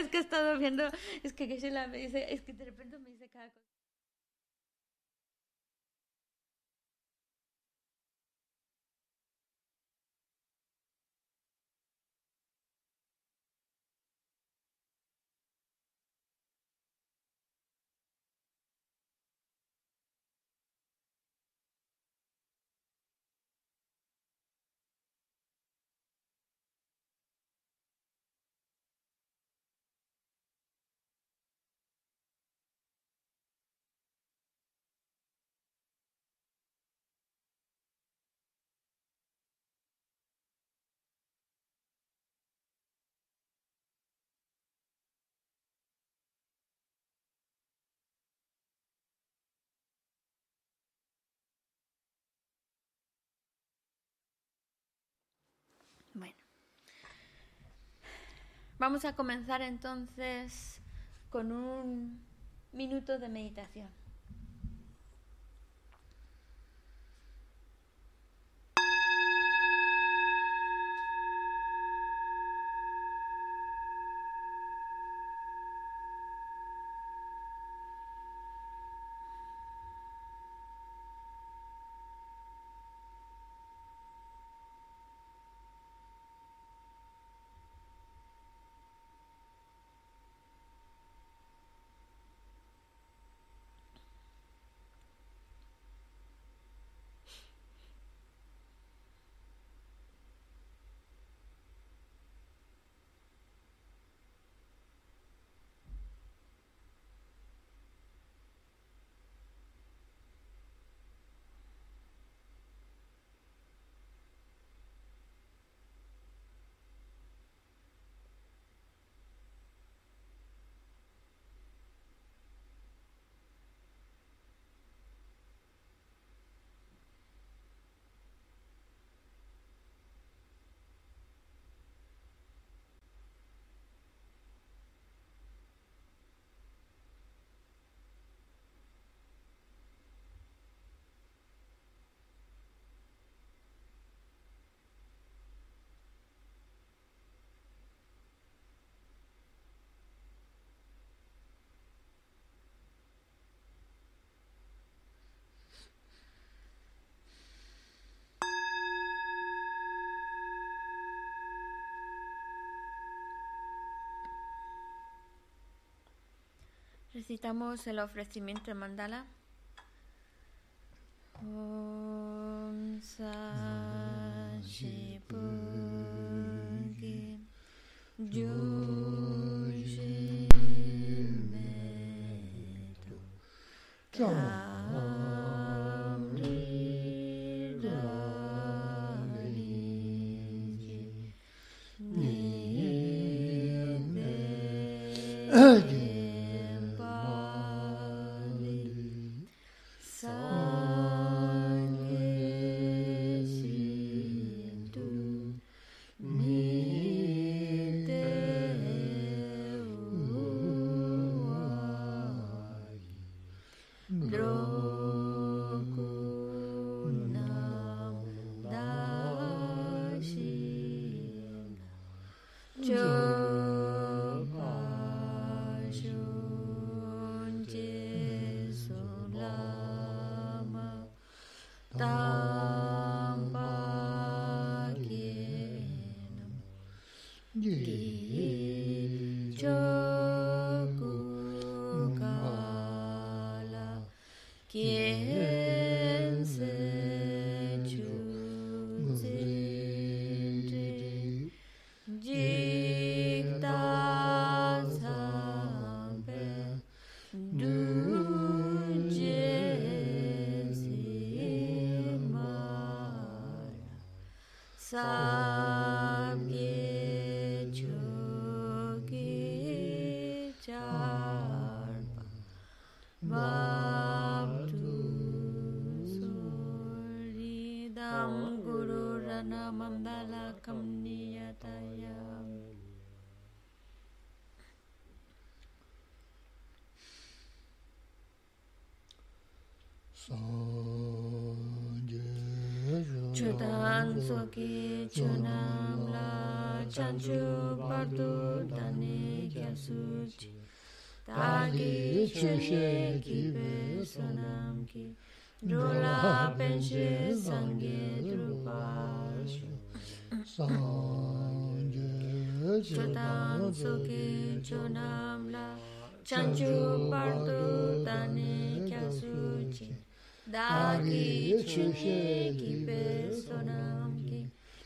es que he estado viendo, es que Geshe-la me dice, es que de repente me dice cada cosa. Bueno. Vamos a comenzar entonces con un minuto de meditación. Recitamos el ofrecimiento de mandala. chunam la chanchu bardu dani kyasu chi tagi chushe kibe sanam ki rola penche sange drupa sanje chatam suki chunam la chanchu bardu dani kyasu chi dagi chushe kibe sanam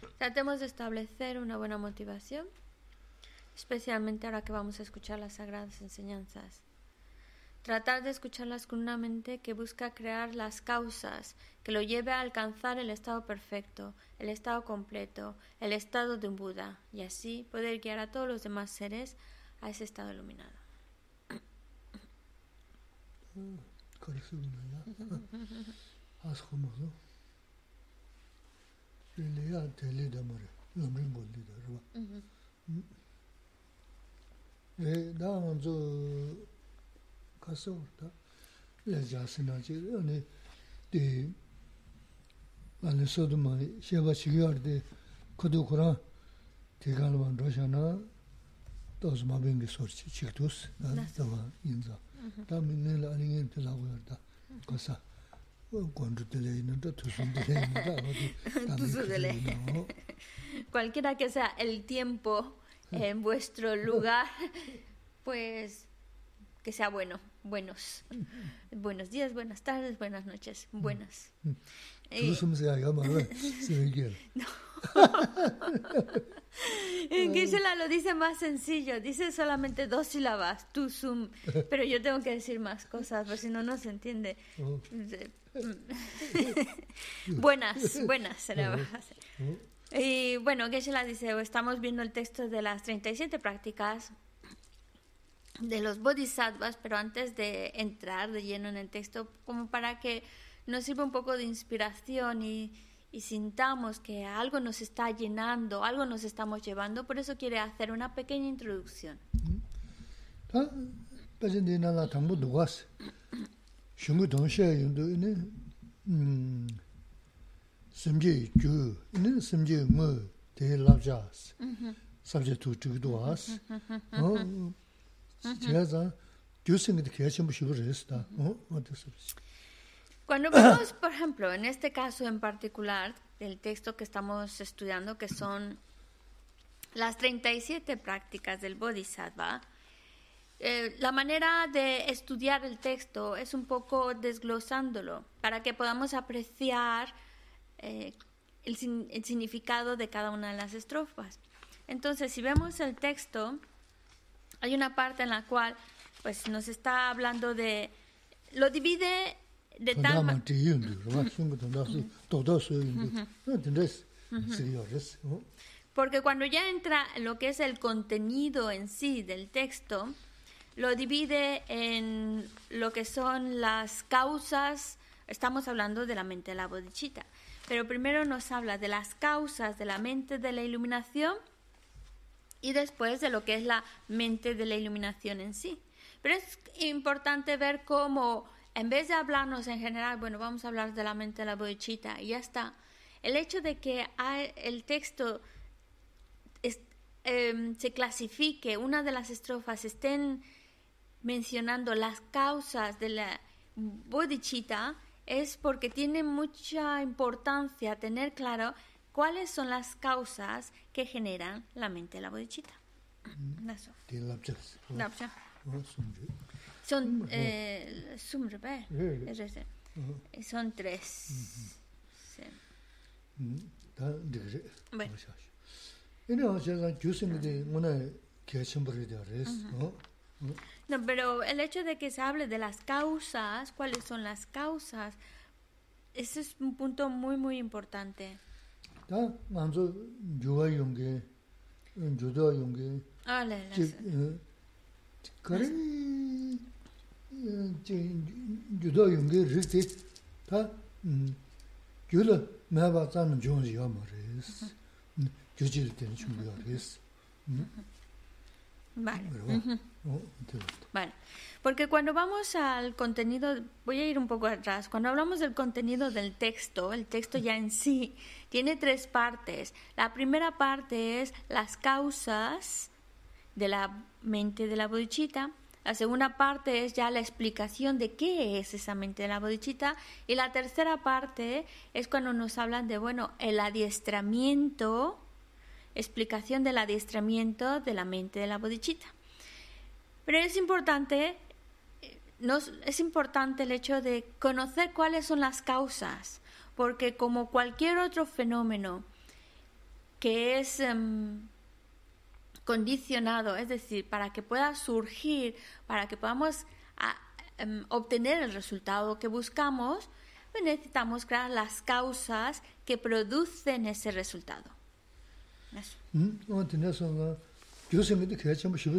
Tratemos de establecer una buena motivación, especialmente ahora que vamos a escuchar las sagradas enseñanzas. Tratar de escucharlas con una mente que busca crear las causas que lo lleve a alcanzar el estado perfecto, el estado completo, el estado de un Buda, y así poder guiar a todos los demás seres a ese estado iluminado. Cualquiera que sea el tiempo en vuestro lugar, pues que sea bueno, buenos. Buenos días, buenas tardes, buenas noches, buenas. Que En Geshe-la lo dice más sencillo, dice solamente dos sílabas, tu sum, pero yo tengo que decir más cosas, porque si no, no se entiende. Oh, buenas, buenas será. oh, Y bueno, Geshe-la dice, estamos viendo el texto de las 37 prácticas de los bodhisattvas, pero antes de entrar de lleno en el texto, como para que nos sirva un poco de inspiración y, y sintamos que algo nos está llenando, algo nos estamos llevando, por eso quiere hacer una pequeña introducción. Cuando vemos, por ejemplo, en este caso en particular, del texto que estamos estudiando, que son las 37 prácticas del Bodhisattva, eh, la manera de estudiar el texto es un poco desglosándolo para que podamos apreciar eh, el, el significado de cada una de las estrofas. Entonces, si vemos el texto, hay una parte en la cual pues, nos está hablando de... Lo divide de tal manera... Oh, Porque cuando ya entra lo que es el contenido en sí del texto, lo divide en lo que son las causas, estamos hablando de la mente de la bodhicitta, pero primero nos habla de las causas de la mente de la iluminación y después de lo que es la mente de la iluminación en sí. Pero es importante ver cómo, en vez de hablarnos en general, bueno, vamos a hablar de la mente de la bodhicitta y ya está. El hecho de que el texto em, se clasifique, una de las estrofas estén mencionando las causas de la bodhicitta, es porque tiene mucha importancia tener claro cuáles son las causas que generan la mente de la oh, sumri. Son eh, son tres. Sí. mm, da digre. Bueno. No, pero el hecho de que se hable de las causas, cuáles son las causas, ese es un punto muy, muy importante. 다 먼저 주와 용게 주도 용게 Ah, la- las- 지 그래 지 주도 용게 리티 다 줄을 매바 자는 좋은지 말이스 교질 때는 준비하겠어 Vale. 그리고 어 네. Vale, porque cuando vamos al contenido, voy a ir un poco atrás, cuando hablamos del contenido del texto, el texto ya en sí tiene tres partes. La primera parte es las causas de la mente de la bodichita. La segunda parte es ya la explicación de qué es esa mente de la bodichita. Y la tercera parte es cuando nos hablan de, bueno, el adiestramiento, explicación del adiestramiento de la mente de la bodichita. Pero es importante, eh, nos, es importante el hecho de conocer cuáles son las causas, porque como cualquier otro fenómeno que es um, condicionado, es decir, para que pueda surgir, para que podamos a, em, obtener el resultado que buscamos, pues necesitamos crear las causas que producen ese resultado. Eso. Mm. 교생님도 개참 싶어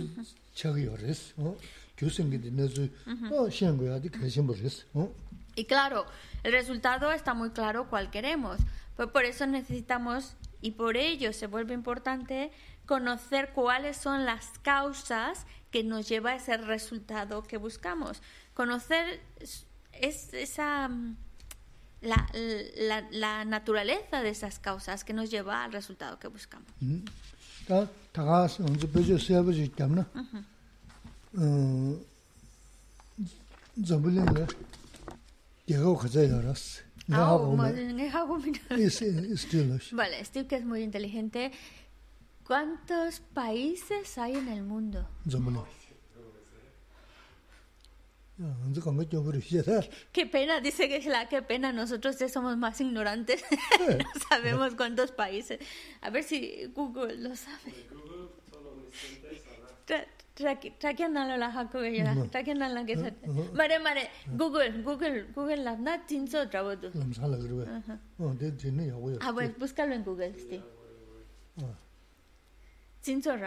차기 요랬어. 어? 교생님도 내주 어, 시행고야도 개참 버렸어. 어? Y claro, el resultado está muy claro cuál queremos. Pues por eso necesitamos, y por ello se vuelve importante, conocer cuáles son las causas que nos lleva a ese resultado que buscamos. Conocer es, es esa mm, la, la, la naturaleza de esas causas que nos lleva al resultado que buscamos. 음. 다 다가 언제 버저 세버지 있다면 어 저불레가 얘가 가자 열었어. 내가 Ah, 하고 más 뭐 bien, es algo muy- is is Vale, Steve, que es muy inteligente. ¿Cuántos países hay en el mundo? 저 Qué pena, dice que la qué pena, nosotros ya somos más ignorantes, no sabemos cuántos países. A ver si Google lo sabe. Tra- traki- trakianalo la haku ya, No. trakianalo que se- Uh-huh. Mare mare, Google, Google, Google la na tinso trabodu. 좀살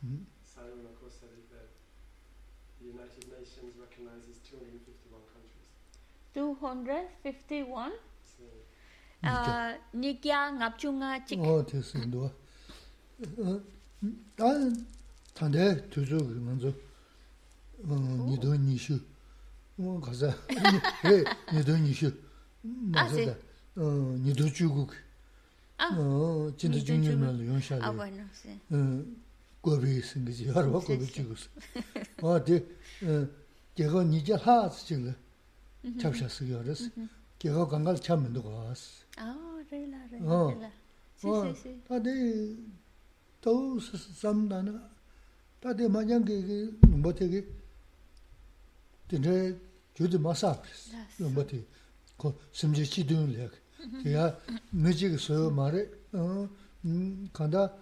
Signing of course said that the United Nations recognizes 251 countries. 251? Uh, Nikya Ngapchunga Chik. Oh, this is the one. Uh, uh, Tande tuzu manzo uh, oh. nido nishu. Mo gaza. He nido nishu. Ah, Mazo da. Nido chuguk. Ah. Jinda junyum la yongsha ah bueno sí 어, 고비 생기지. 여러 sí, 고비 sí. 찍었어. 어, 대 어, 걔가 니제 하스 지금 잡셨어요. 그래서 걔가 간갈 참면도 갔어. Ah, regla, regla, Oh. regla. Sí, 어, sí, sí. 다들 또 삼다나 다들 마냥 그 뭐되게 근데 저도 마사 Las- 뭐지 그 심지 지도는 래 제가 매직에서 말에 어 음, 간다 어, 농배 진짜 소야 여러분 요 말에 지다 심지행기 어그 가서 단대시를 어디선가 어다 마장 그 농부 간다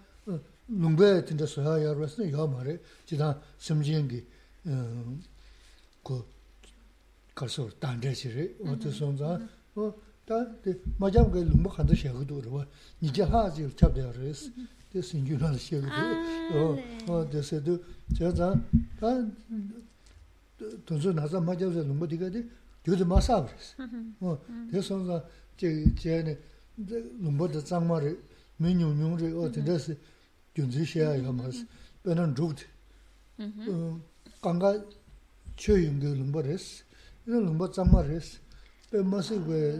lungbe tinda soya yarwasna yaa maare, jidan simjiyangi ku karsor dandre shiri, wata sonza, da majam gaya lungba khanda shagudu rwa, nija haa zir chabda yarwes, de singyu nal shagudu, de sedu, jidan, da tunzu nasa majam zir lungba diga di, yudu masa abres, de sonza, jayani lungba da zangma ri, min nyung nyung ri, o tinda si, gyunzi shiya ya maas, penan dhubdi. Mm-hmm. Uh, kanga chio yungi lumba res, yungi lumba tsamma res, pe maasi we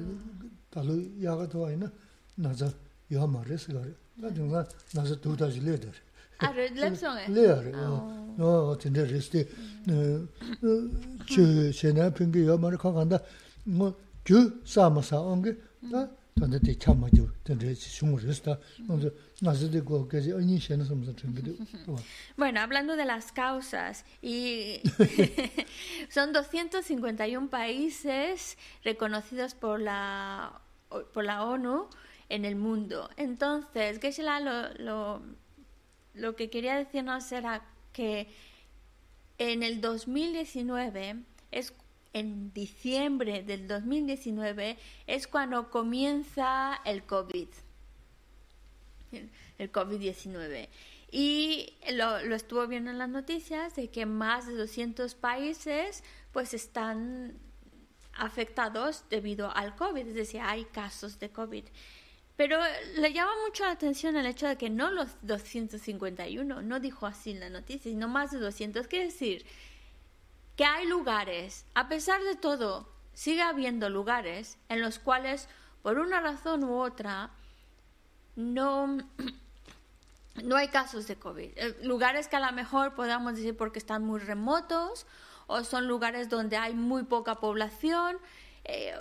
talu yaga tuwa ina naza ya ma res gari. Na dhunga naza dhubdaji le dhari. Ari, ah, lepsonga? E? Le ari, oh. no, tinde res di, chio shenaya pingi ya maari kakanda, gyu sa ma sa ongi, tanda te kya ma jiwa, tanda shungu rista, nasi de go gaji anyi shena samsa changido. Bueno, hablando de las causas, y son 251 países reconocidos por la, por la ONU en el mundo. Entonces, Geshe-la lo, lo, lo que quería decirnos era que en el 2019 es en diciembre del 2019 es cuando comienza el COVID, el COVID-19. Y lo, lo, estuvo viendo en las noticias de que más de 200 países pues están afectados debido al COVID, es decir, hay casos de COVID. Pero le llama mucho la atención el hecho de que no los 251, no dijo así en la noticia, sino más de 200. Quiere decir que hay lugares, a pesar de todo, sigue habiendo lugares en los cuales, por una razón u otra, no, no hay casos de COVID. Eh, lugares que a lo mejor podamos decir porque están muy remotos o son lugares donde hay muy poca población. Eh,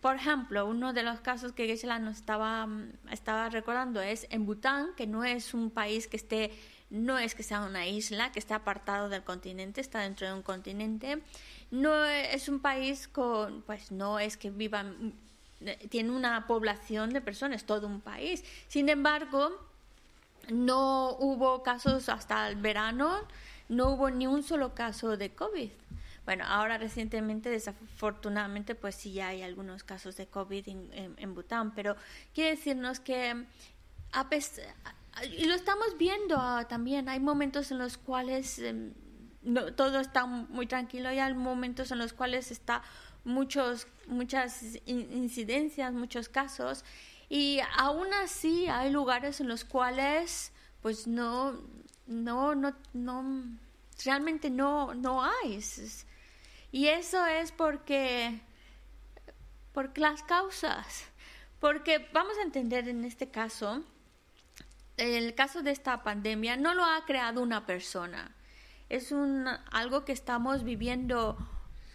por ejemplo, uno de los casos que Gisela nos estaba, estaba recordando es en Bután, que no es un país que esté no es que sea una isla que está apartado del continente, está dentro de un continente. No es un país con, pues no es que vivan, tiene una población de personas, todo un país. Sin embargo, no hubo casos hasta el verano, no hubo ni un solo caso de COVID. Bueno, ahora recientemente, desafortunadamente, pues sí hay algunos casos de COVID en, en Bután, pero quiere decirnos que a pesar, y lo estamos viendo ah, también. Hay momentos en los cuales em, no, todo está muy tranquilo y hay momentos en los cuales está muchos, muchas incidencias, muchos casos. Y aún así hay lugares en los cuales pues no, no, no, no, realmente no, no hay. Y eso es porque, por las causas. Porque vamos a entender en este caso el caso de esta pandemia no lo ha creado una persona. Es un, algo que estamos viviendo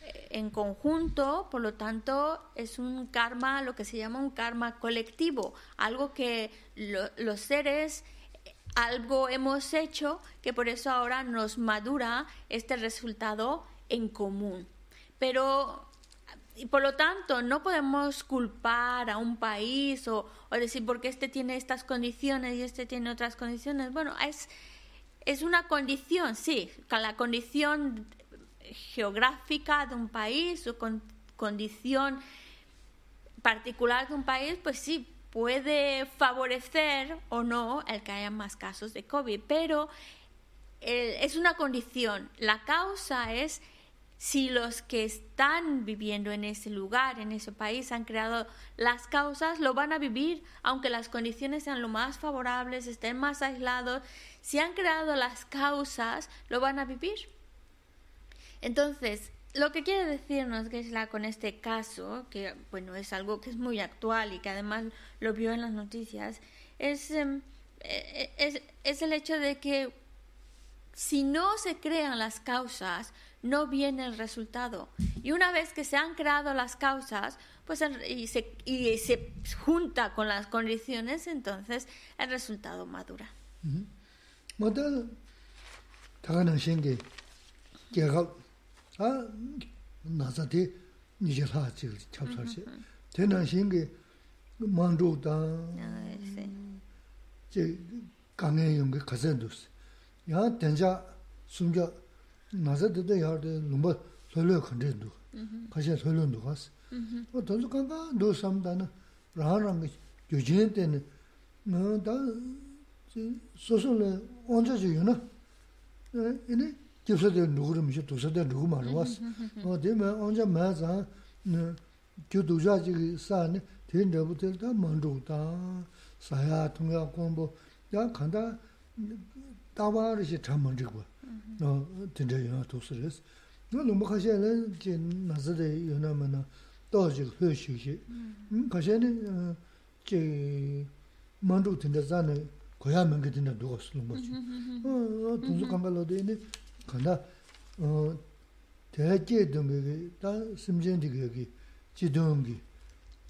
eh, en conjunto, por lo tanto es un karma, lo que se llama un karma colectivo, algo que los seres, algo hemos hecho que por eso ahora nos madura este resultado en común. Pero y por lo tanto no podemos culpar a un país o, decir porque este tiene estas condiciones y este tiene otras condiciones. Bueno, es, es una condición, sí, la condición geográfica de un país o con, condición particular de un país, pues sí, puede favorecer o no el que haya más casos de COVID, pero eh, es una condición. La causa es si los que están viviendo en ese lugar, en ese país, han creado las causas, lo van a vivir, aunque las condiciones sean lo más favorables, estén más aislados, si han creado las causas, lo van a vivir. Entonces, lo que quiere decirnos que es la con este caso, que bueno, es algo que es muy actual y que además lo vio en las noticias, es, em, e, e, es el hecho de que si no se crean las causas, no viene el resultado. Y una vez que se han creado las causas, pues y se, y se junta con las condiciones, entonces el resultado madura. nā rāng rāng kī yōjīn tē nē, nā tā sōsō lē ōnchā chī yō na, inē kīpsā tē ndō rā mishī, tōsā tē ndō mā rā wās. O tē mē ōnchā mē sā, kio dōjā chī kī sā nē, tē ndē bū tē tā mā ndō tā, sā yā, tōng yā, kōng bō, yā kāntā tā wā rā shī tā mā ndī kwa. 어 진짜 영화 도스레스 너 너무 가셔는 이제 나서데 연하면은 또 이제 dāwā rīshī chāma rīgwa, tīndē yunā tūsī rīs. Nā lōmbā kāshē lā jī nāsā dā yunā mā nā dā jī hē shī shī. Kāshē nī jī māndrū tīndē zā nā kuyā mēngi tīndē dōgā sī lōmbā chī. Tūnsū kāngā lō dā yinī kāndā tēhā jī dōngi gī, dā simchēn dī gī jī dōngi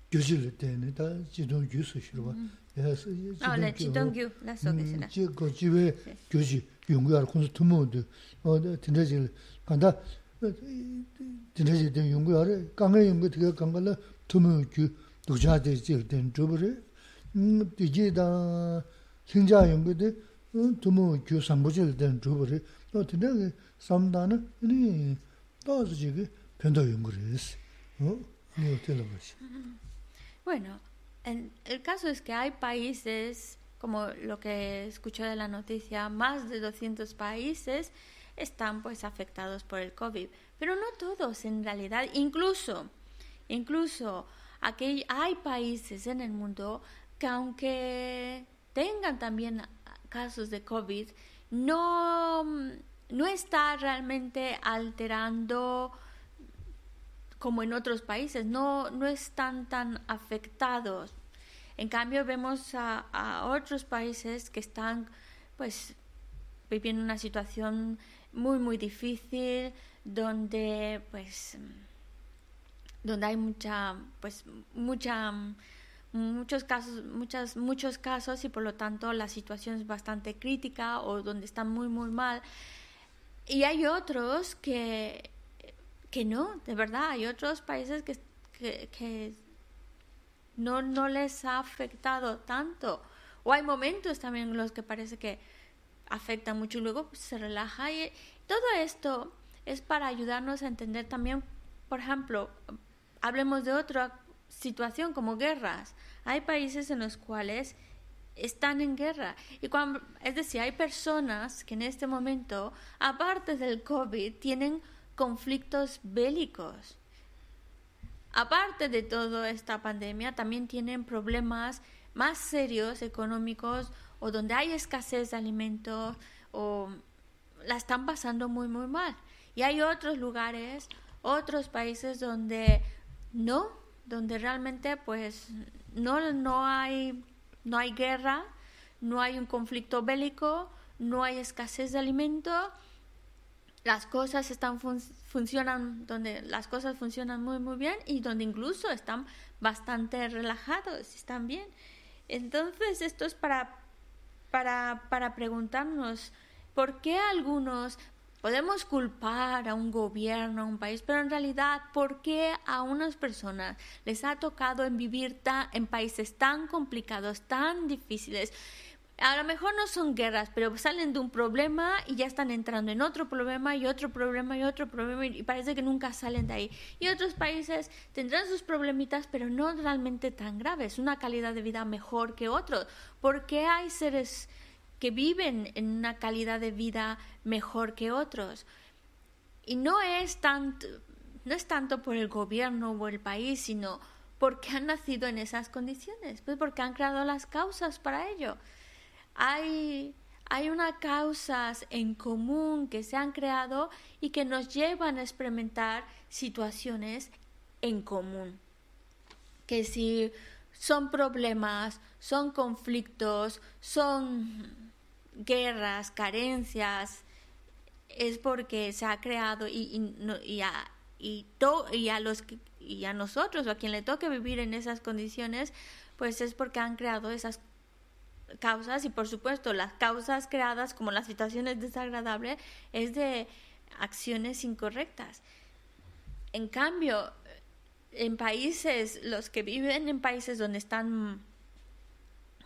gyōshī lī dā yinī dā jī dōngi gyūsī shirwa. 예서 Ah, la chitongyu, la so que será. 지 거지에 교지 연구할 콘서 투모도 어 진짜지 간다. 진짜지 된 연구하래. 강의 연구 되게 간발로 투모 교 독자들 된 조버래. 음, 디지다 생자 연구도 투모 교 삼부질 된 조버래. 또 되게 삼다는 이 또서 지금 변도 연구를 했어. 어? 이거 들어보시. Bueno, en- el caso es que hay países, como lo que escuché de la noticia, más de 200 países están pues afectados por el COVID, pero no todos en realidad, incluso, incluso aquí hay países en el mundo que aunque tengan también casos de COVID, no, no está realmente alterando como en otros países, no, no están tan afectados. En cambio, vemos a, a otros países que están pues viviendo una situación muy muy difícil donde pues donde hay mucha pues mucha muchos casos muchas muchos casos y por lo tanto la situación es bastante crítica o donde están muy muy mal y hay otros que que no, de verdad, hay otros países que, que, no, no les ha afectado tanto. O hay momentos también en los que parece que afecta mucho y luego pues, se relaja. Y todo esto es para ayudarnos a entender también, por ejemplo, hablemos de otra situación como guerras. Hay países en los cuales están en guerra. Y cuando, es decir, hay personas que en este momento, aparte del COVID, tienen conflictos bélicos. Aparte de toda esta pandemia, también tienen problemas más serios económicos o donde hay escasez de alimentos o la están pasando muy muy mal. Y hay otros lugares, otros países donde no, donde realmente pues no no hay no hay guerra, no hay un conflicto bélico, no hay escasez de alimentos las cosas están fun funcionan donde las cosas funcionan muy muy bien y donde incluso están bastante relajados están bien. Entonces esto es para para para preguntarnos por qué algunos podemos culpar a un gobierno a un país pero en realidad por qué a unas personas les ha tocado en vivir en países tan complicados tan difíciles a lo mejor no son guerras, pero salen de un problema y ya están entrando en otro problema y otro problema y otro problema y parece que nunca salen de ahí. Y otros países tendrán sus problemitas, pero no realmente tan graves, una calidad de vida mejor que otros. ¿Por qué hay seres que viven en una calidad de vida mejor que otros? Y no es tanto, no es tanto por el gobierno o el país, sino porque han nacido en esas condiciones, pues porque han creado las causas para ello hay, hay unas causas en común que se han creado y que nos llevan a experimentar situaciones en común. Que si son problemas, son conflictos, son guerras, carencias, es porque se ha creado y, y, a, y, to, y, a los, y a nosotros o a quien le toque vivir en esas condiciones, pues es porque han creado esas causas y por supuesto las causas creadas como las situaciones desagradables es de acciones incorrectas. En cambio, en países, los que viven en países donde están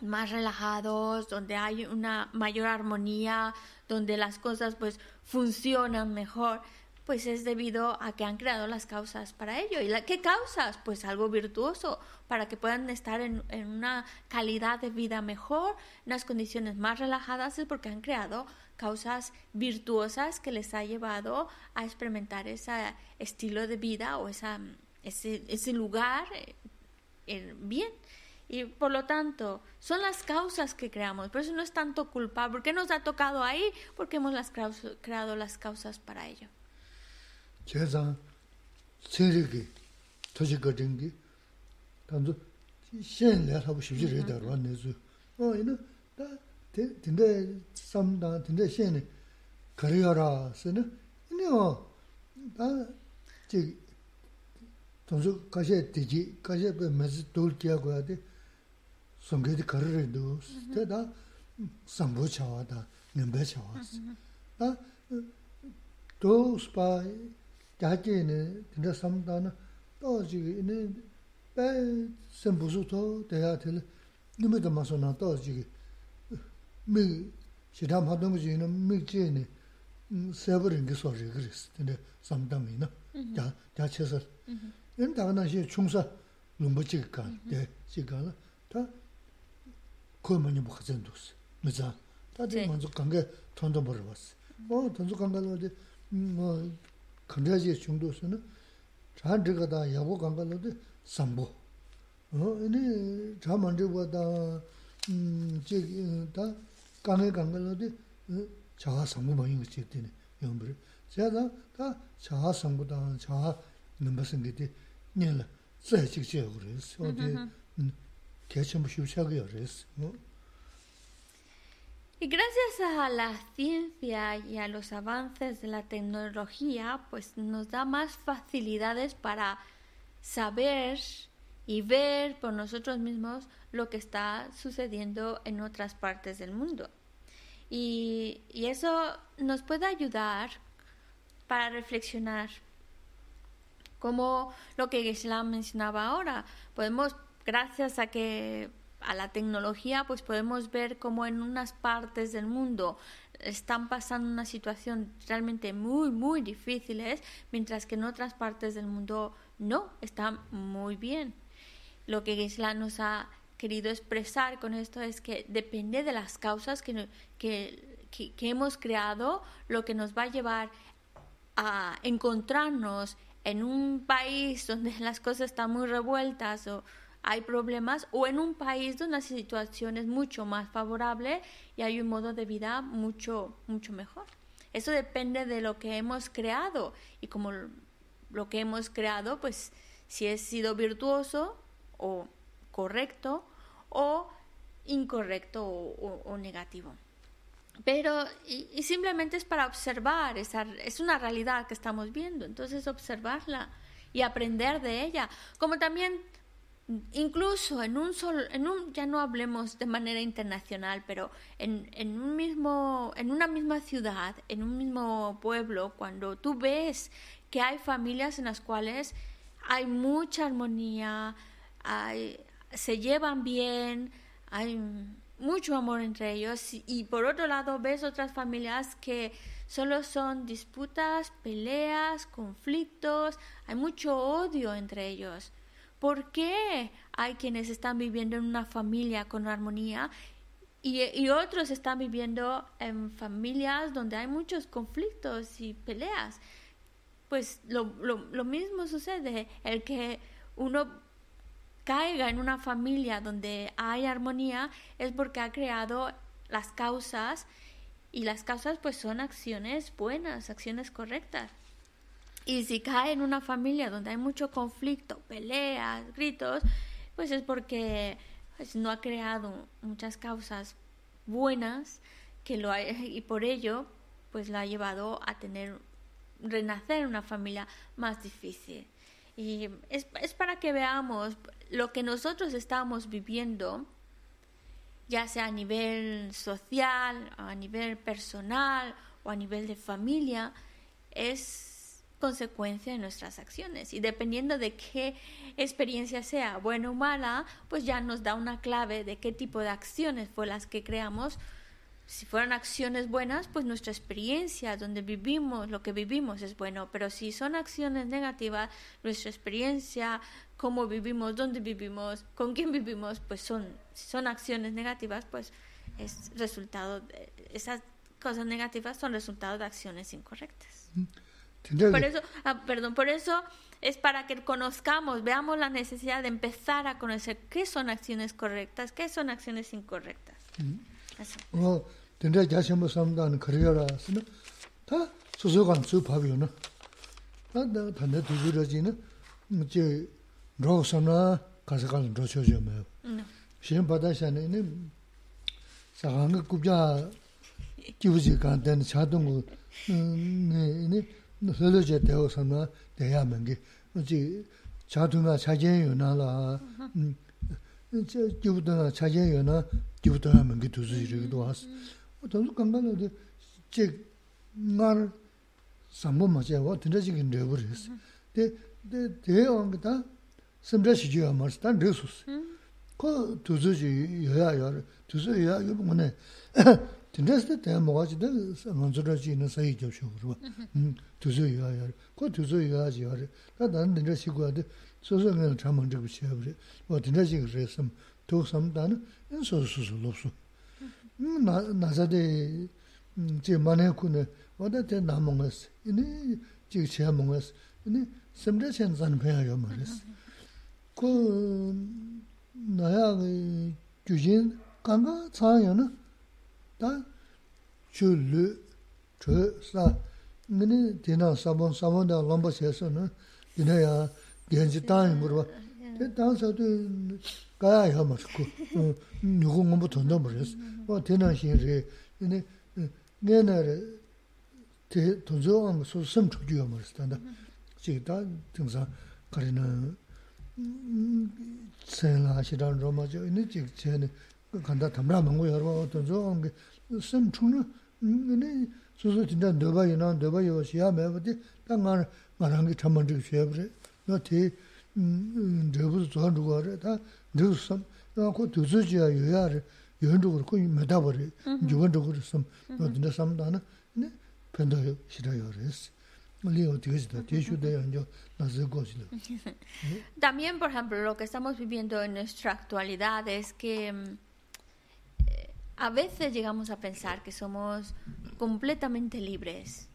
más relajados, donde hay una mayor armonía, donde las cosas pues funcionan mejor, pues es debido a que han creado las causas para ello. ¿Y la, qué causas? Pues algo virtuoso, para que puedan estar en, una calidad de vida mejor, unas condiciones más relajadas, es porque han creado causas virtuosas que les ha llevado a experimentar ese estilo de vida o esa, ese, lugar eh, bien. Y por lo tanto, son las causas que creamos. Por eso no es tanto culpar. ¿Por qué nos ha tocado ahí? Porque hemos las creado las causas para ello. 제상 세력이 도시 거든기 단도 신내 하고 싶지 않다 왔네서 어 이는 다 데 근데 삼다 근데 신이 거려라서는 이요 다지 동서 가셔 되지 가셔 메시 돌기하고 해야 돼 성게디 거르래도 때다 삼부 차와다 nembe chawas. Da, do spa gyage ne, dinda samda na, do jige, ne, bai sen busu to, deya tili, nime da maso na, do jige, mi, shida ma dungu jige na, mi jige ne, sebu ringi so riga ris, dinda samda mi na, gya chesar. Yen daga na xe chungsa lumbu jige ka, de jige ka la, ta, kuwa ma nipu khazan dos, mi zang. 다들 네. 먼저 관계 돈도 벌어봤어. 뭐 돈도 관계로도 뭐 컨디지 정도서는 잘 들어가다 야고 관계로도 삼보. 어, 이니 자 먼저 보다 음, 저기 다 강에 관계로도 자아 성부 많이 것이 되네. 영불. 제가 다 자아 성부다 자아 넘버선 게 년을 써 직접 그랬어. 어디 음, 개체 쉬우셔야 그랬어. 어? Y gracias a la ciencia y a los avances de la tecnología, pues nos da más facilidades para saber y ver por nosotros mismos lo que está sucediendo en otras partes del mundo. Y, y eso nos puede ayudar para reflexionar. Como lo que Islam mencionaba ahora, podemos, gracias a que a la tecnología, pues podemos ver cómo en unas partes del mundo están pasando una situación realmente muy, muy difíciles, mientras que en otras partes del mundo no, están muy bien. Lo que Islam nos ha querido expresar con esto es que depende de las causas que, que, que, que hemos creado, lo que nos va a llevar a encontrarnos en un país donde las cosas están muy revueltas o hay problemas o en un país donde la situación es mucho más favorable y hay un modo de vida mucho mucho mejor. Eso depende de lo que hemos creado y como lo que hemos creado, pues si ha sido virtuoso o correcto o incorrecto o, negativo. Pero, y, y, simplemente es para observar, esa, es una realidad que estamos viendo, entonces observarla y aprender de ella. Como también incluso en un solo, en un, ya no hablemos de manera internacional, pero en, en un mismo, en una misma ciudad, en un mismo pueblo, cuando tú ves que hay familias en las cuales hay mucha armonía, hay, se llevan bien, hay mucho amor entre ellos y, y por otro lado ves otras familias que solo son disputas, peleas, conflictos, hay mucho odio entre ellos. ¿Por qué hay quienes están viviendo en una familia con armonía y, otros están viviendo en familias donde hay muchos conflictos y peleas? Pues lo, lo, lo mismo sucede, el que uno caiga en una familia donde hay armonía es porque ha creado las causas y las causas pues son acciones buenas, acciones correctas. Y si cae en una familia donde hay mucho conflicto, peleas, gritos, pues es porque pues, no ha creado muchas causas buenas que lo ha, y por ello pues la ha llevado a tener renacer una familia más difícil. Y es, es para que veamos lo que nosotros estamos viviendo, ya sea a nivel social, a nivel personal o a nivel de familia, es consecuencia de nuestras acciones y dependiendo de qué experiencia sea buena o mala, pues ya nos da una clave de qué tipo de acciones fue las que creamos. Si fueran acciones buenas, pues nuestra experiencia, donde vivimos, lo que vivimos es bueno, pero si son acciones negativas, nuestra experiencia, cómo vivimos, dónde vivimos, con quién vivimos, pues son, si son acciones negativas, pues es resultado, de, esas cosas negativas son resultado de acciones incorrectas. Mm. Por eso, ah, perdón, por eso es para que conozcamos, veamos la necesidad de empezar a conocer qué son acciones correctas, qué son acciones incorrectas. ¿no? ¿no? hulu je dewa samla deya mangi. Uchi chadunga chajen yona la, jibudana chajen yona jibudana mangi tuzu yirigido wasi. Tanzu kanga la de, che ngar sambo ma che wa, tinda chigi nrebu resi. De, de, deya wangi ta samdra shiji ya marsi, ta nresu si. Ko tuzu ji yoya yore, tuzu yoya yobu ngone, 드려지긴 되어버렸어 데 대대어 거다 심자시지야 말스 단 레소스 그 두즈지 여야여 두즈 여야 이거 뭐네 진짜스 때 뭐가지도 먼저라지는 사이 접쇼 그러 음 두즈 여야여 그 두즈 여야지 하래 나 나는 진짜 시고하데 소소는 참 먼저 붙여 그래 뭐 진짜지 그랬음 또 삼다는 소소소 없어 음나 나자데 제 만에 군에 어디 남은 이네 지금 제가 먹었어 이네 심지어 전산 배워요 말했어 그 나야 그 주진 간가 차야는 다 줄르 저사 근데 되나 사본 사본다 럼버세서는 이내야 genji tangi murwa, te tang sa tu kaya ya ma shuku, nyugu ngombo tondo muris, wa tena xin re, nga na re, te tonzo wang su sem chukju ya muris, tanda, chigi ta tingsa kari na, sen la shiran roma jo, ina chigi chayani, kanda tamra mungu yarwa, sēm chūng nē, sūsū tīndā dōba yinā, dōba yawā shiyā mē bā tī, tā ngā ngā rāngi chaman chīk shiyā bā rē, nā tī dōba sū tsōhān chūgā rē, tā dōba sū sēm, nā kō tū sū chīyā yuwa rē, yuwa chūgā rē, kō yu mē tā bā rē, yuwa chūgā rē sēm, nā tīndā sēm tā nā, nē, pēndā yaw, shirā yaw rē sī. También, por ejemplo, lo que estamos viviendo en nuestra actualidad es que mm, a veces llegamos a pensar que somos completamente libres.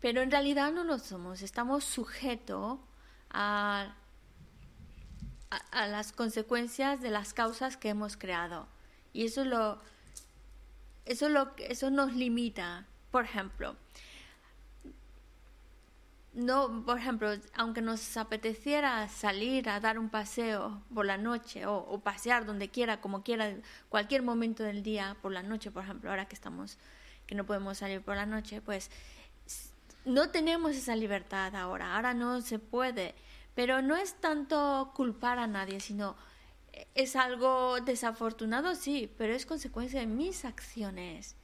Pero en realidad no lo somos. Estamos sujetos a, a, las consecuencias de las causas que hemos creado. Y eso lo eso lo eso nos limita. Por ejemplo, no, por ejemplo, aunque nos apeteciera salir a dar un paseo por la noche o, pasear donde quiera, como quiera, cualquier momento del día, por la noche, por ejemplo, ahora que estamos, que no podemos salir por la noche, pues no tenemos esa libertad ahora, ahora no se puede, pero no es tanto culpar a nadie, sino es algo desafortunado, sí, pero es consecuencia de mis acciones.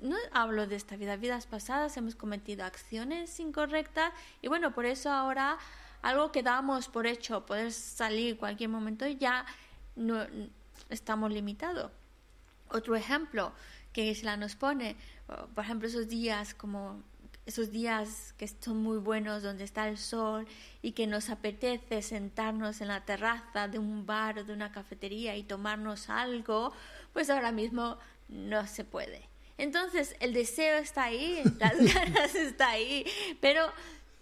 No hablo de esta vida, vidas pasadas hemos cometido acciones incorrectas y bueno, por eso ahora algo que damos por hecho, poder salir cualquier momento, ya no estamos limitados. Otro ejemplo que Isla nos pone, por ejemplo, esos días como esos días que son muy buenos donde está el sol y que nos apetece sentarnos en la terraza de un bar o de una cafetería y tomarnos algo, pues ahora mismo no se puede. Entonces el deseo está ahí, las ganas está ahí, pero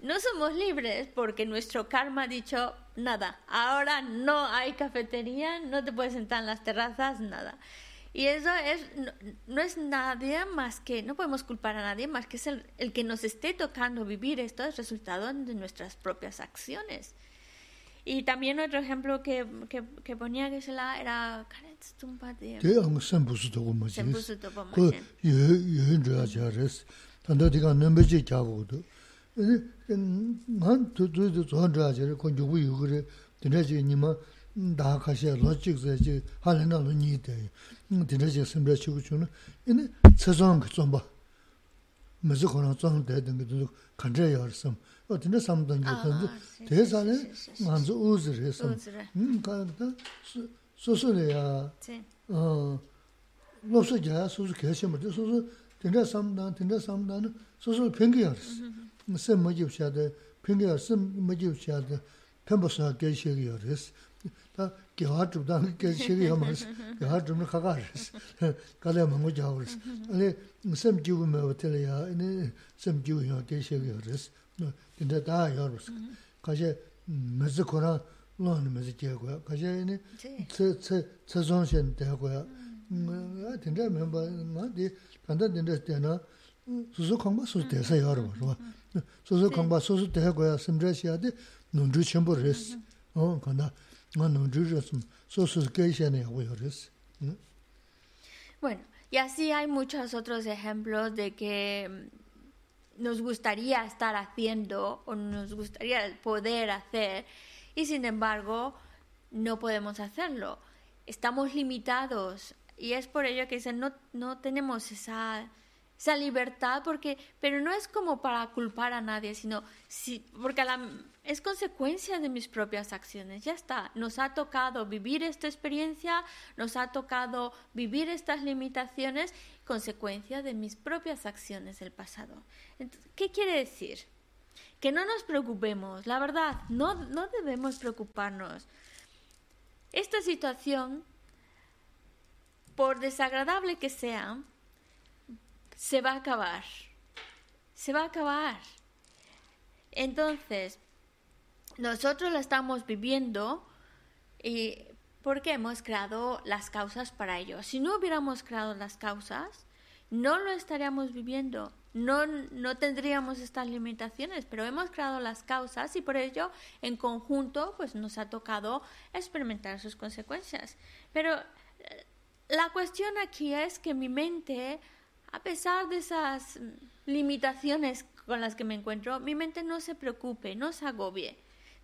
no somos libres porque nuestro karma ha dicho nada, ahora no hay cafetería, no te puedes sentar en las terrazas, nada. Y eso es, no, no, es nadie más que, no podemos culpar a nadie más que es el, el, que nos esté tocando vivir esto es resultado de nuestras propias acciones. Y también otro ejemplo que, que, que ponía que se la era Karetsutumpa de... De ang senpusuto goma jis. Senpusuto goma jis. Ko yuhun raya jares. Tanda diga nambaji kyabudu. E, e, ngan tuzu tu zuhan raya jares kon yugu yugure. Tanda ji nima daha kashiya lochik zayi halina lo nyi dayi. Tanda ji sembra chigu chuna. E, Ini tsezong ki zomba. Mazi kona zong dayi dangi tuzu kanchaya yarisam. 어디나 삼던 게 대산에 만주 우즈를 해서. 음 가다 소소래야 어 로스자 소소 개심을 소소 된다 삼단 된다 삼단 소소 변경을 무슨 뭐지 없어도 변경을 무슨 뭐지 없어도 템버서 개시기요 그래서 다 개화 좀다 개시기요 말스 개화 좀 가가. 그래서 가래 먹고 자고 그래서. 아니 무슨 지우면 어때야 아니 좀 지우요 개시기요 그래서 근데 다 열었어. 가제 무슨 거라 로는 무슨 되고요. 가제니 저 저존신 되고요. 아 근데 멤버 나디 간다 근데 되나 수수 공부 수수 돼서 열어 봐. 수수 공부 수수 되고요. 심지어야디 눈주 첨부 레스. 어 간다. 나 눈주 레스. 수수 계시네 하고 열었어. Bueno, y así hay muchos otros ejemplos de que nos gustaría estar haciendo o nos gustaría poder hacer y sin embargo no podemos hacerlo. Estamos limitados y es por ello que dicen no, no tenemos esa, esa libertad porque pero no es como para culpar a nadie sino si, porque la, es consecuencia de mis propias acciones ya está. Nos ha tocado vivir esta experiencia nos ha tocado vivir estas limitaciones consecuencia de mis propias acciones del pasado. Qué quiere decir que no nos preocupemos la verdad no no debemos preocuparnos. Esta situación por desagradable que sea se va a acabar. Se va a acabar. Entonces, nosotros la estamos viviendo y porque hemos creado las causas para ello. Si no hubiéramos creado las causas, no lo estaríamos viviendo, no, no tendríamos estas limitaciones, pero hemos creado las causas y por ello en conjunto pues nos ha tocado experimentar sus consecuencias. Pero eh, la cuestión aquí es que mi mente a pesar de esas limitaciones con las que me encuentro, mi mente no se preocupe, no se agobie.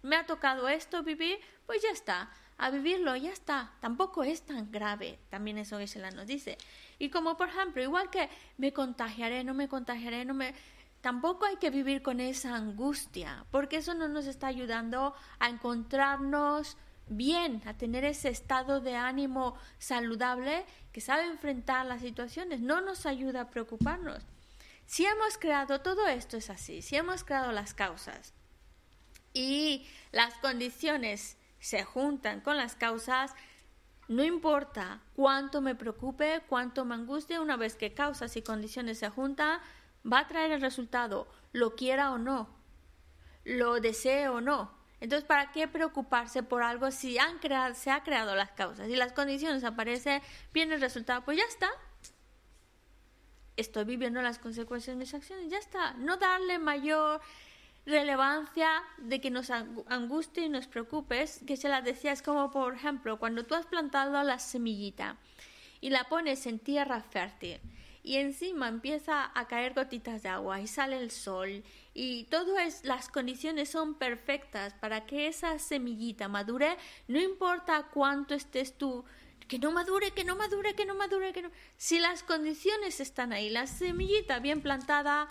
Me ha tocado esto vivir, pues ya está. A vivirlo, ya está. Tampoco es tan grave. También eso la nos dice. Y como por ejemplo, igual que me contagiaré, no me contagiaré, no me... Tampoco hay que vivir con esa angustia, porque eso no nos está ayudando a encontrarnos bien, a tener ese estado de ánimo saludable que sabe enfrentar las situaciones, no nos ayuda a preocuparnos. Si hemos creado todo esto es así, si hemos creado las causas y las condiciones se juntan con las causas, no importa cuánto me preocupe, cuánto me angustie, una vez que causas y condiciones se juntan, va a traer el resultado, lo quiera o no, lo desee o no. Entonces, ¿para qué preocuparse por algo si han creado, se ha creado las causas? Si las condiciones aparecen, viene el resultado, pues ya está. Estoy viviendo las consecuencias de mis acciones, ya está. No darle mayor relevancia de que nos angustie y nos preocupes, que se la decía, es como por ejemplo, cuando tú has plantado la semillita y la pones en tierra fértil y encima empieza a caer gotitas de agua y sale el sol y todas las condiciones son perfectas para que esa semillita madure, no importa cuánto estés tú, que no madure, que no madure, que no madure, que no. Si las condiciones están ahí, la semillita bien plantada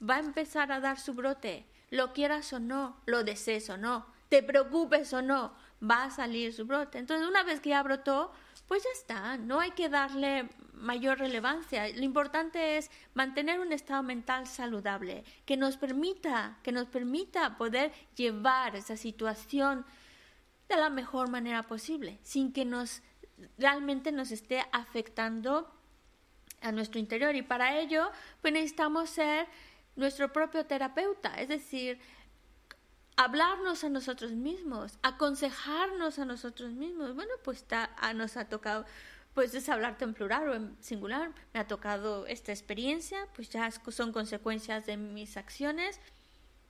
va a empezar a dar su brote, lo quieras o no, lo desees o no, te preocupes o no, va a salir su brote. Entonces, una vez que ya brotó, pues ya está, no hay que darle mayor relevancia. Lo importante es mantener un estado mental saludable que nos permita, que nos permita poder llevar esa situación de la mejor manera posible, sin que nos realmente nos esté afectando a nuestro interior. Y para ello, pues necesitamos ser nuestro propio terapeuta, es decir, hablarnos a nosotros mismos, aconsejarnos a nosotros mismos. Bueno, pues está, nos ha tocado pues hablarte en plural o en singular. Me ha tocado esta experiencia, pues ya son consecuencias de mis acciones.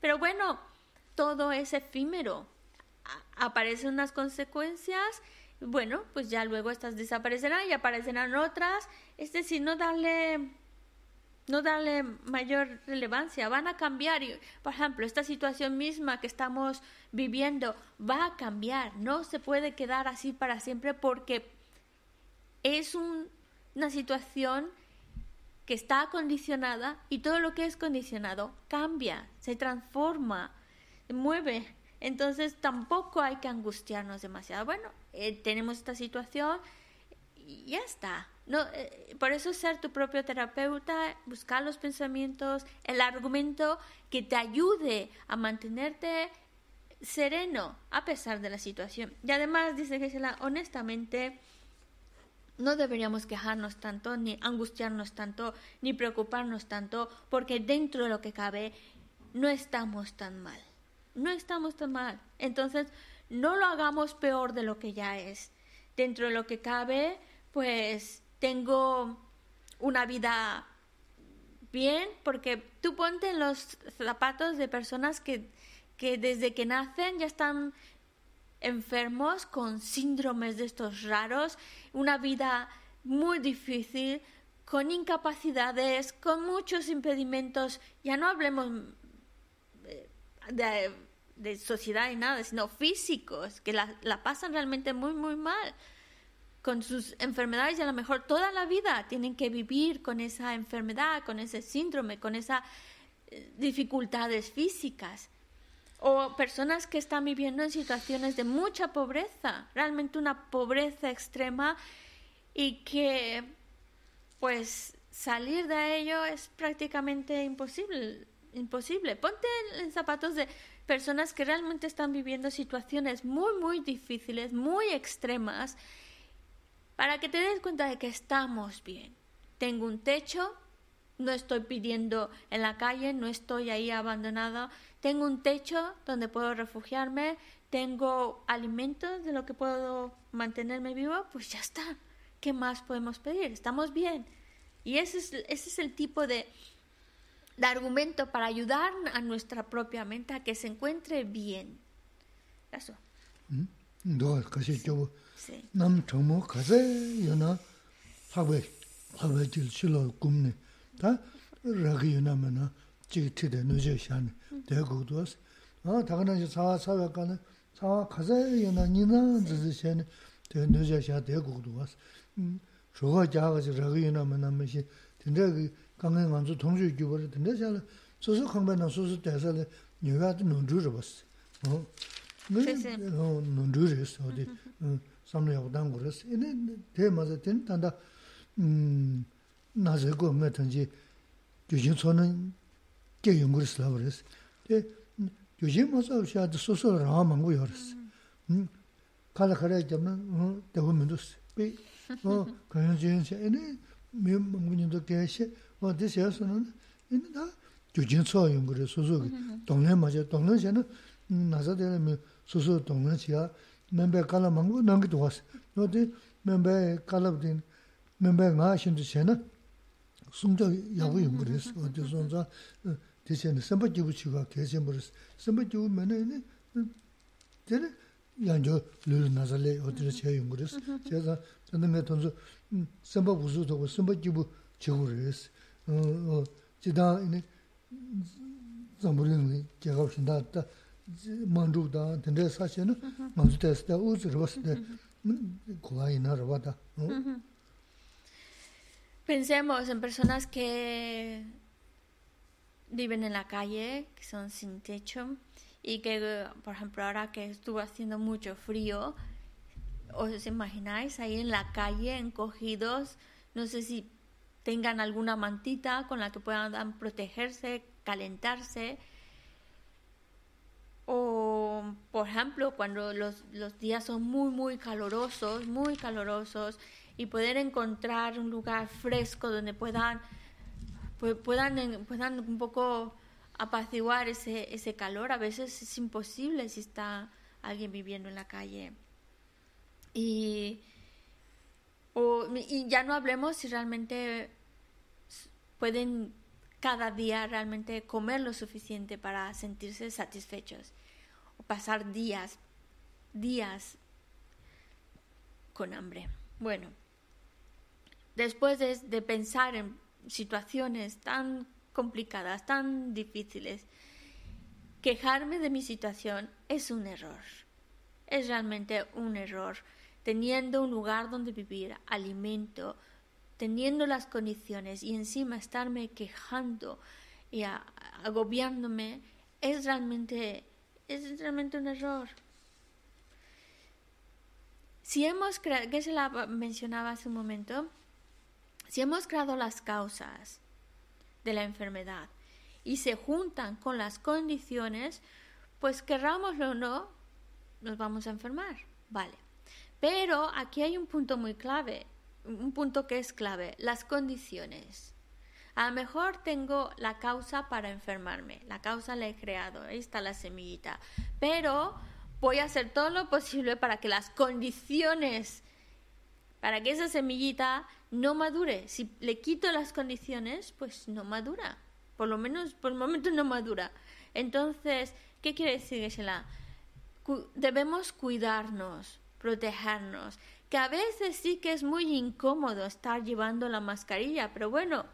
Pero bueno, todo es efímero. aparecen unas consecuencias, bueno, pues ya luego estas desaparecerán y aparecerán otras. Es decir, no darle no darle mayor relevancia, van a cambiar. Por ejemplo, esta situación misma que estamos viviendo va a cambiar, no se puede quedar así para siempre porque es una situación que está condicionada y todo lo que es condicionado cambia, se transforma, se mueve. Entonces tampoco hay que angustiarnos demasiado. Bueno, eh, tenemos esta situación y ya está. No, eh, por eso ser tu propio terapeuta, buscar los pensamientos, el argumento que te ayude a mantenerte sereno a pesar de la situación. Y además, dice Gisela, honestamente, no deberíamos quejarnos tanto, ni angustiarnos tanto, ni preocuparnos tanto, porque dentro de lo que cabe no estamos tan mal. No estamos tan mal. Entonces, no lo hagamos peor de lo que ya es. Dentro de lo que cabe, pues tengo una vida bien, porque tú ponte los zapatos de personas que, que desde que nacen ya están enfermos con síndromes de estos raros, una vida muy difícil, con incapacidades, con muchos impedimentos. Ya no hablemos eh, de, de sociedad y nada, sino físicos, que la, la pasan realmente muy, muy mal con sus enfermedades y a lo mejor toda la vida tienen que vivir con esa enfermedad, con ese síndrome, con esas eh, dificultades físicas. O personas que están viviendo en situaciones de mucha pobreza, realmente una pobreza extrema y que pues salir de ello es prácticamente imposible. imposible. Ponte en zapatos de personas que realmente están viviendo situaciones muy, muy difíciles, muy extremas para que te des cuenta de que estamos bien. Tengo un techo, no estoy pidiendo en la calle, no estoy ahí abandonada, tengo un techo donde puedo refugiarme, tengo alimentos de lo que puedo mantenerme vivo, pues ya está. ¿Qué más podemos pedir? Estamos bien. Y ese es, ese es el tipo de, de argumento para ayudar a nuestra propia mente a que se encuentre bien. Eso. ndo kasi chobo nam chomo kaze yona hawe hawe jil chilo kumne ta ragi yona mana chigi tide nuje shani 대국도스 아 다가나지 사와 사와가는 사와 가자에나 니나 지지시는 된도자샤 대국도스 음 저거 자가지 저기나 만나면시 근데 그 강에 만주 동주 규벌을 근데 잘 소소 강변은 소소 대사를 뉴가 논주를 봤어. 어? 논주를 했어 어디. 삼려고 당고레스 이네 대마서 된 단다. 음 나저고 뭐든지 규진 소는 꽤 연구를 쓰라고 그랬어. 데 요즘 와서 샤드 소소 라만 거 열었어. 음. 가라 가라 되면 대고 민도스. 비. 어, 그런 진짜 아니 매 문제도 대시 뭐 대시에서는 이나 요즘 저 연구를 소소 동네 맞아 동네 전에 나서 되는 소소 동네 지가 멤버 깔아 망고 넘기도 왔어. 너데 멤버 깔아든 멤버 나 신도 전에 숨도 야구 연구를 했어. 어디서 혼자 대신 선배 기부 치가 계신 버 선배 기부 면에 되네 양조 룰 나살레 어디로 제가 연구했어 제가 근데 몇 돈서 선배 부수도 선배 기부 지구르스 어 지다 이네 zamburin gyagab shinda da mandru da dinde sashi na mm-hmm. manzu desi da uzi rwasi da mm-hmm. kuwa ina rwa da. Mm-hmm. Pensemos en personas que viven en la calle, que son sin techo y que, por ejemplo, ahora que estuvo haciendo mucho frío, os imagináis ahí en la calle encogidos, no sé si tengan alguna mantita con la que puedan protegerse, calentarse. O, por ejemplo, cuando los, los días son muy, muy calurosos, muy calurosos, y poder encontrar un lugar fresco donde puedan, pu- puedan, puedan un poco apaciguar ese, ese calor. A veces es imposible si está alguien viviendo en la calle. Y, o- y ya no hablemos si realmente pueden cada día realmente comer lo suficiente para sentirse satisfechos o pasar días, días con hambre. Bueno, después de, de pensar en situaciones tan complicadas, tan difíciles, quejarme de mi situación es un error. Es realmente un error. Teniendo un lugar donde vivir, alimento, teniendo las condiciones y encima estarme quejando y agobiándome, es realmente, es realmente un error. Si hemos creado, que se la mencionaba hace un momento, si hemos creado las causas de la enfermedad y se juntan con las condiciones, pues querrámoslo o no, nos vamos a enfermar, vale. Pero aquí hay un punto muy clave, un punto que es clave, las condiciones. A lo mejor tengo la causa para enfermarme, la causa la he creado, ahí está la semillita, pero voy a hacer todo lo posible para que las condiciones, para que esa semillita no madure. Si le quito las condiciones, pues no madura. Por lo menos por el momento no madura. Entonces, ¿qué quiere decir, Geshe-la? Cu- debemos cuidarnos, protegernos, que a veces sí que es muy incómodo estar llevando la mascarilla, pero bueno,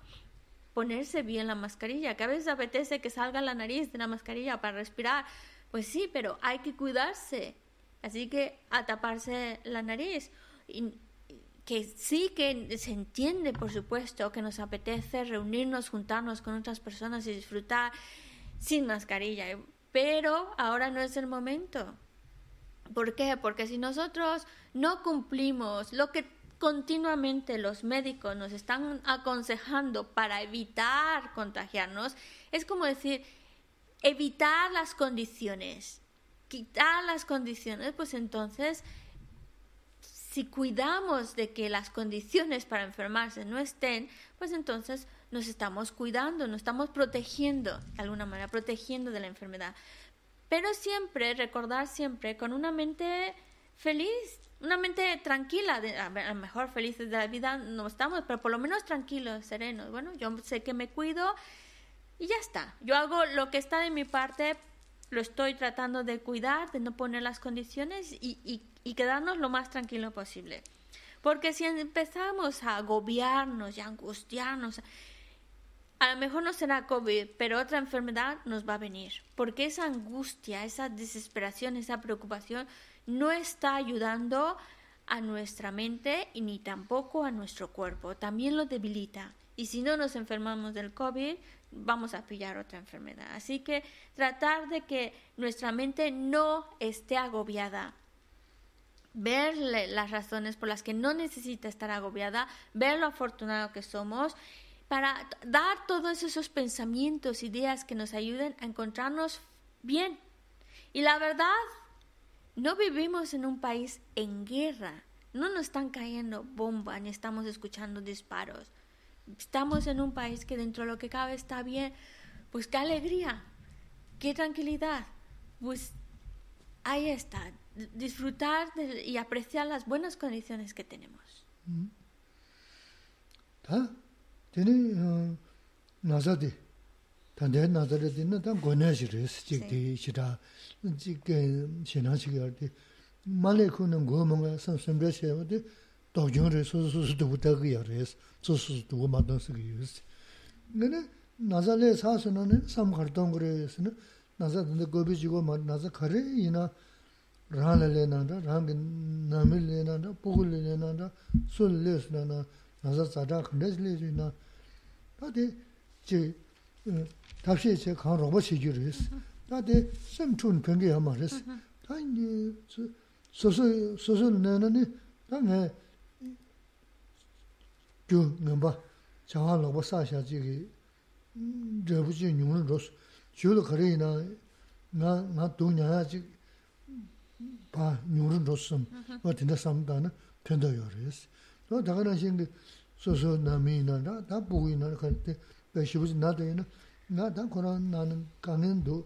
ponerse bien la mascarilla, que a veces apetece que salga la nariz de la mascarilla para respirar, pues sí, pero hay que cuidarse, así que a taparse la nariz. Que sí que se entiende, por supuesto, que nos apetece reunirnos, juntarnos con otras personas y disfrutar sin mascarilla, pero ahora no es el momento. ¿Por qué? Porque si nosotros no cumplimos lo que continuamente los médicos nos están aconsejando para evitar contagiarnos, es como decir, evitar las condiciones, quitar las condiciones, pues entonces, si cuidamos de que las condiciones para enfermarse no estén, pues entonces nos estamos cuidando, nos estamos protegiendo, de alguna manera, protegiendo de la enfermedad. Pero siempre, recordar siempre con una mente feliz, una mente tranquila, de, a lo mejor felices de la vida no estamos, pero por lo menos tranquilos, serenos. Bueno, yo sé que me cuido y ya está. Yo hago lo que está de mi parte, lo estoy tratando de cuidar, de no poner las condiciones y, y, y quedarnos lo más tranquilo posible. Porque si empezamos a agobiarnos y angustiarnos, a lo mejor no será COVID, pero otra enfermedad nos va a venir. Porque esa angustia, esa desesperación, esa preocupación no está ayudando a nuestra mente y ni tampoco a nuestro cuerpo. También lo debilita. Y si no nos enfermamos del COVID, vamos a pillar otra enfermedad. Así que tratar de que nuestra mente no esté agobiada. Ver las razones por las que no necesita estar agobiada, ver lo afortunado que somos, para dar todos esos pensamientos, ideas que nos ayuden a encontrarnos bien. Y la verdad no vivimos en un país en guerra. No nos están cayendo bombas ni estamos escuchando disparos. Estamos en un país que dentro de lo que cabe está bien. Pues qué alegría, qué tranquilidad. Pues ahí está. Disfrutar y apreciar las buenas condiciones que tenemos. 단대 나들에 있는 단 권해지를 직디 시다 지게 신앙식이었대 말에 그는 거 뭔가 선선배세요데 도중을 소소소도 부탁이야 그래서 소소도 맞는 쓰기 유스 근데 나자레 사서는 삼가르동 그래서는 나자데 고비지고 막 나자 가래 이나 라레레나다 랑게 나밀레나다 포글레나다 솔레스나나 나자 자다 근데슬레지나 다데 제 답시 제 강, 로버 시주르스. 다데 심춘 평게 하마르스. 다인지 소소 소소 내는니 당에 gyū ngāmbā chāngā lōgbā sāshā chīgī rēbu chī nyūng rō rōs. Chū lō kārī nā ngā dō nyāyā chī bā nyūng rō rōs sāṁ wā tindā sāṁ dā nā pendā yō rēs. Wā dā kā rā shīngi sō sō nā mī nā rā dā bū yī nā rā kā rī bā shibu chī nā dā yī nā ngā dā kō rā nā nā kā ngā dō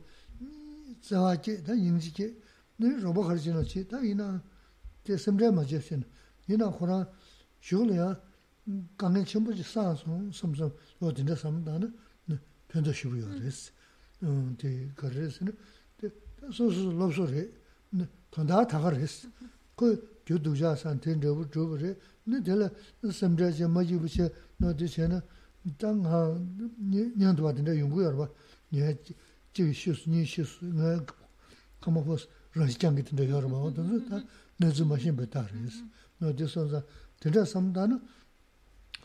tsāwā chī dā yīng chī chī nā rō bā kārī chī nā chī dā yī nā tē sāṁ rē mā chī chī nā yī nā kō rā shū lō yā 때 그 시부지 나도에는 ngā tā kōrā nāna kāngiān dō tsāwā chē, tā yīngzī chē, nī rōpa khari chē nā chē, tā yīnā tē samchāy mā chē chē nā, yīnā kōrā shūgla yā kāngiān chēmbu chē sā sōng, sām sām, wā tīndā sām tā nā, pēntā shibu yā rē sī, tē kari rē sī nā, tē sō sō lōp sō rē, tōndā tā kā rē sī, kō gyō dōjā sān tēn rōbu rōbu rē, nī tēlā samchāy chē mā jibu chē, nō tē chē nā, dāng hā nyāng tuwa tindā yungu yā rwa, nyā jī shūs, nī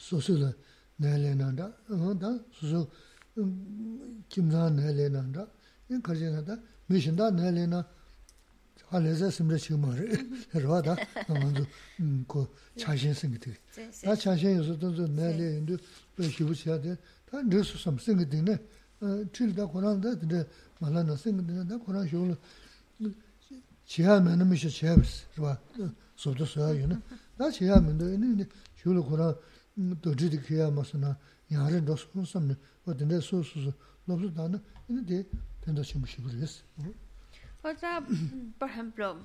소소 내려난다. 어다 소소 김자 내려난다. 이 가지나다. 미신다 내려나. 할래서 심지 심어래 그러다. 먼저 그 자신 생기대. 나 자신 요소도 좀 내려인데 왜 쉬우셔야 돼.다 늘수 섬생이 되네. 칠다 고난다. 근데 말하는 생기는 나 고난 쉬울 지하면은 미셔 지하스 그러다 소도 소야 요는 나 지하면도 있는 쉬울 고난 Otra, por ejemplo,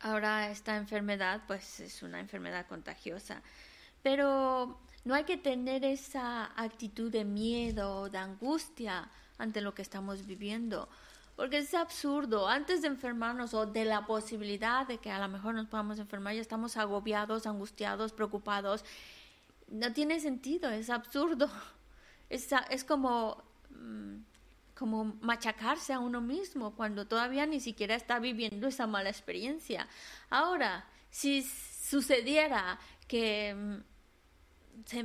ahora esta enfermedad, pues es una enfermedad contagiosa, pero no hay que tener esa actitud de miedo, de angustia ante lo que estamos viviendo, Porque es absurdo. Antes de enfermarnos o de la posibilidad de que a lo mejor nos podamos enfermar, ya estamos agobiados, angustiados, preocupados. No tiene sentido, es absurdo. Es, es como, mm, como machacarse a uno mismo cuando todavía ni siquiera está viviendo esa mala experiencia. Ahora, si sucediera que, mm,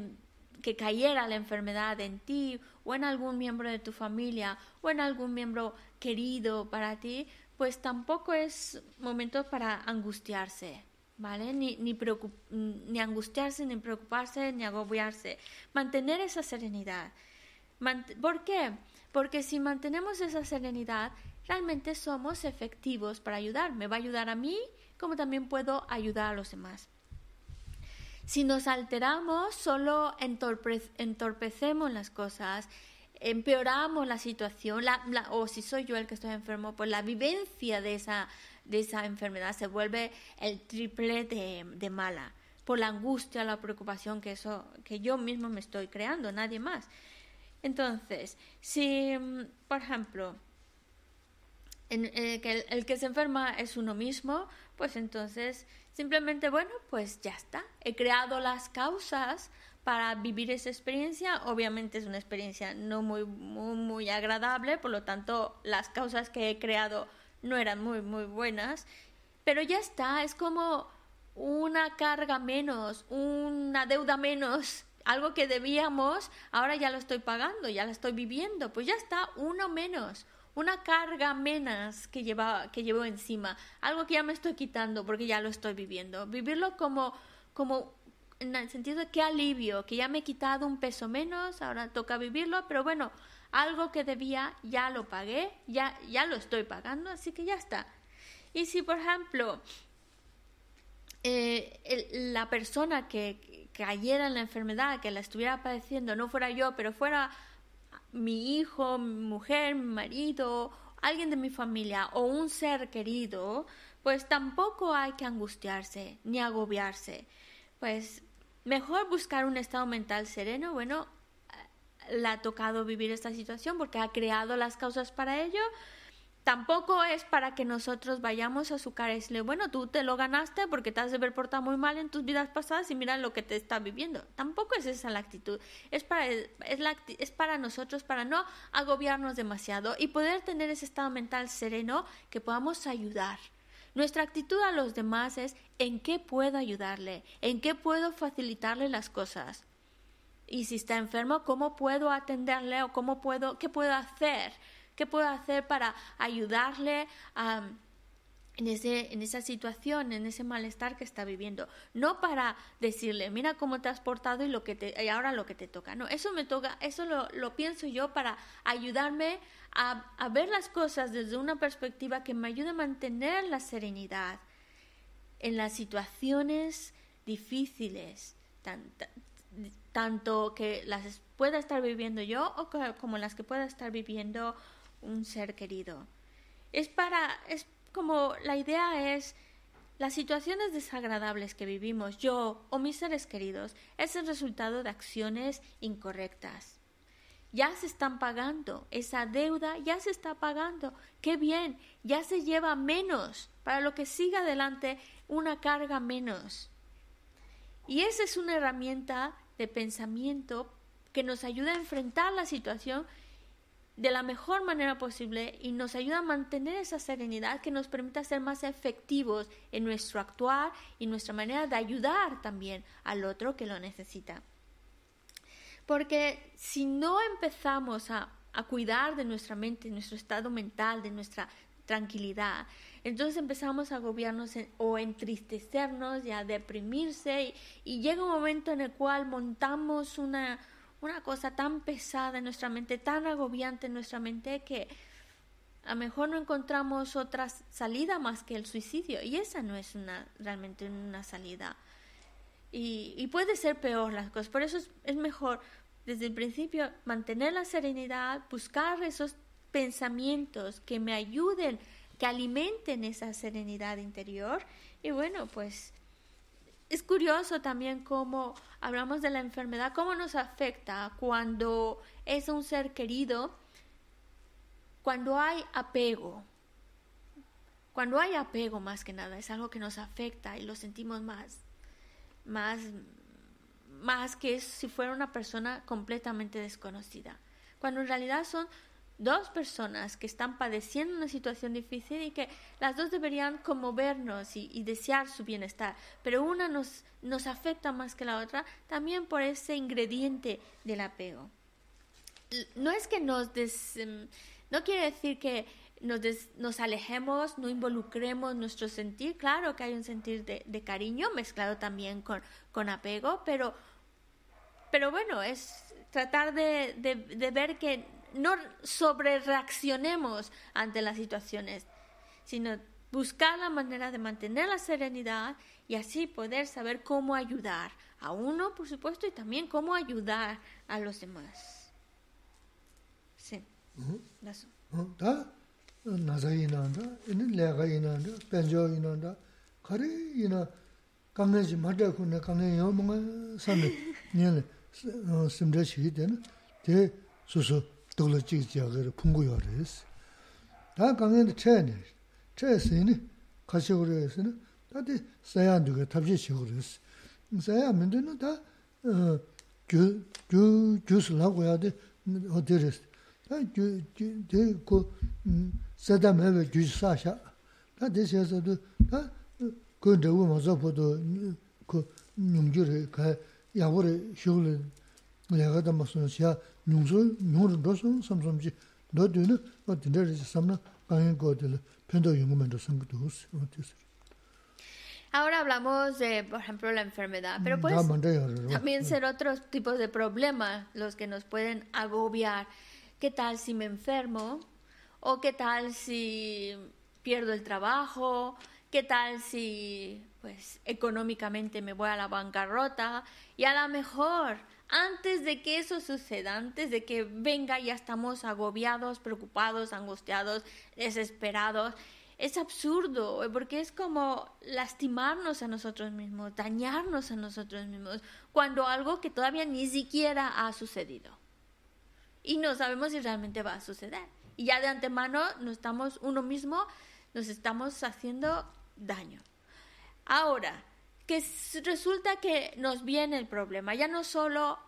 que cayera la enfermedad en ti o en algún miembro de tu familia o en algún miembro querido para ti, pues tampoco es momento para angustiarse, ¿vale? Ni, ni, angustiarse, ni preocuparse, ni agobiarse. Mantener esa serenidad. ¿Por qué? Porque si mantenemos esa serenidad, realmente somos efectivos para ayudar. Me va a ayudar a mí, como también puedo ayudar a los demás. Si nos alteramos, solo entorpecemos las cosas, empeoramos la situación, o si soy yo el que estoy enfermo, pues la vivencia de esa, de esa enfermedad se vuelve el triple de, mala, por la angustia, la preocupación que, eso, que yo mismo me estoy creando, nadie más. Entonces, si, por ejemplo, eh, que el, que se enferma es uno mismo, pues entonces simplemente, bueno, pues ya está. He creado las causas para vivir esa experiencia. Obviamente es una experiencia no muy, muy, muy agradable, por lo tanto las causas que he creado no eran muy, muy buenas. Pero ya está, es como una carga menos, una deuda menos algo que debíamos, ahora ya lo estoy pagando, ya lo estoy viviendo, pues ya está, uno menos, una carga menos que, lleva, que llevo encima, algo que ya me estoy quitando porque ya lo estoy viviendo. Vivirlo como, como en el sentido de que alivio, que ya me he quitado un peso menos, ahora toca vivirlo, pero bueno, algo que debía ya lo pagué, ya, ya lo estoy pagando, así que ya está. Y si, por ejemplo, eh, la persona que cayera en la enfermedad, que la estuviera padeciendo, no fuera yo, pero fuera mi hijo, mi mujer, mi marido, alguien de mi familia o un ser querido, pues tampoco hay que angustiarse ni agobiarse. Pues mejor buscar un estado mental sereno. Bueno, le ha tocado vivir esta situación porque ha creado las causas para ello tampoco es para que nosotros vayamos a su cara y decirle, bueno, tú te lo ganaste porque te has de ver portado muy mal en tus vidas pasadas y mira lo que te está viviendo. Tampoco es esa la actitud. Es para, es para nosotros, para no agobiarnos demasiado y poder tener ese estado mental sereno que podamos ayudar. Nuestra actitud a los demás es en qué puedo ayudarle, en qué puedo facilitarle las cosas. Y si está enfermo, ¿cómo puedo atenderle o cómo puedo, qué puedo hacer? ¿Qué puedo hacer para ayudarle en, ese, en esa situación, en ese malestar que está viviendo? No para decirle, mira cómo te has portado y, lo que te, y ahora lo que te toca. No, eso me toca, eso lo, lo pienso yo para ayudarme a, a, ver las cosas desde una perspectiva que me ayude a mantener la serenidad en las situaciones difíciles, tanto que las pueda estar viviendo yo o como las que pueda estar viviendo un ser querido. Es para, es como la idea es las situaciones desagradables que vivimos, yo o mis seres queridos, es el resultado de acciones incorrectas. Ya se están pagando, esa deuda ya se está pagando. Qué bien, ya se lleva menos, para lo que siga adelante, una carga menos. Y esa es una herramienta de pensamiento que nos ayuda a enfrentar la situación de la mejor manera posible y nos ayuda a mantener esa serenidad que nos permita ser más efectivos en nuestro actuar y nuestra manera de ayudar también al otro que lo necesita. Porque si no empezamos a, cuidar de nuestra mente, de nuestro estado mental, de nuestra tranquilidad, entonces empezamos a agobiarnos o entristecernos y a deprimirse y llega un momento en el cual montamos una una cosa tan pesada en nuestra mente, tan agobiante en nuestra mente que a lo mejor no encontramos otra salida más que el suicidio. Y esa no es una realmente una salida. Y, puede ser peor las cosas. Por eso es, es mejor desde el principio mantener la serenidad buscar esos pensamientos que me ayuden que alimenten esa serenidad interior. Y bueno pues es curioso también cómo hablamos de la enfermedad, cómo nos afecta cuando es un ser querido cuando hay apego, cuando hay apego más que nada, es algo que nos afecta y lo sentimos más, más, más que si fuera una persona completamente desconocida. Cuando en realidad son dos personas que están padeciendo una situación difícil y que las dos deberían conmovernos y, y, desear su bienestar, pero una nos, nos afecta más que la otra también por ese ingrediente del apego. No es que nos des, no quiere decir que nos, des, nos alejemos, no involucremos nuestro sentir, claro que hay un sentir de, de cariño mezclado también con, con apego, pero, pero bueno, es tratar de, de ver que no sobre reaccionemos ante las situaciones, sino buscar la manera de mantener la serenidad y así poder saber cómo ayudar a uno, por supuesto, y también cómo ayudar a los demás. Sí. dōla chīk chāgā pōnggō yō rēs. Tā kāngiā tā chāyā nē, chāyā sēni, kāshī gō rēs nē, tā tī sāyā ndu kā tabshī chī gō rēs. Sāyā mīndu nē tā gyū sī lā gō yā tī hō tī rēs. Tā gyū, tī kō sādā mē bē gyū sā shā. Tā tī sā sā tū, tā kō ndā wō mā sā pō tō kō nyōng gyū rē, kā yā gō rē shī gō rē, yā gā tā mā sō shā, Ahora hablamos de, por ejemplo, la enfermedad, pero pueden también ser otros tipos de problemas los que nos pueden agobiar. ¿Qué tal si me enfermo? ¿O qué tal si pierdo el trabajo? ¿Qué tal si pues económicamente me voy a la bancarrota? Y a lo mejor antes de que eso suceda, antes de que venga ya estamos agobiados, preocupados, angustiados, desesperados. Es absurdo, porque es como lastimarnos a nosotros mismos, dañarnos a nosotros mismos, cuando algo que todavía ni siquiera ha sucedido y no sabemos si realmente va a suceder. Y ya de antemano nos estamos, uno mismo, nos estamos haciendo daño. Ahora, que resulta que nos viene el problema, ya no solo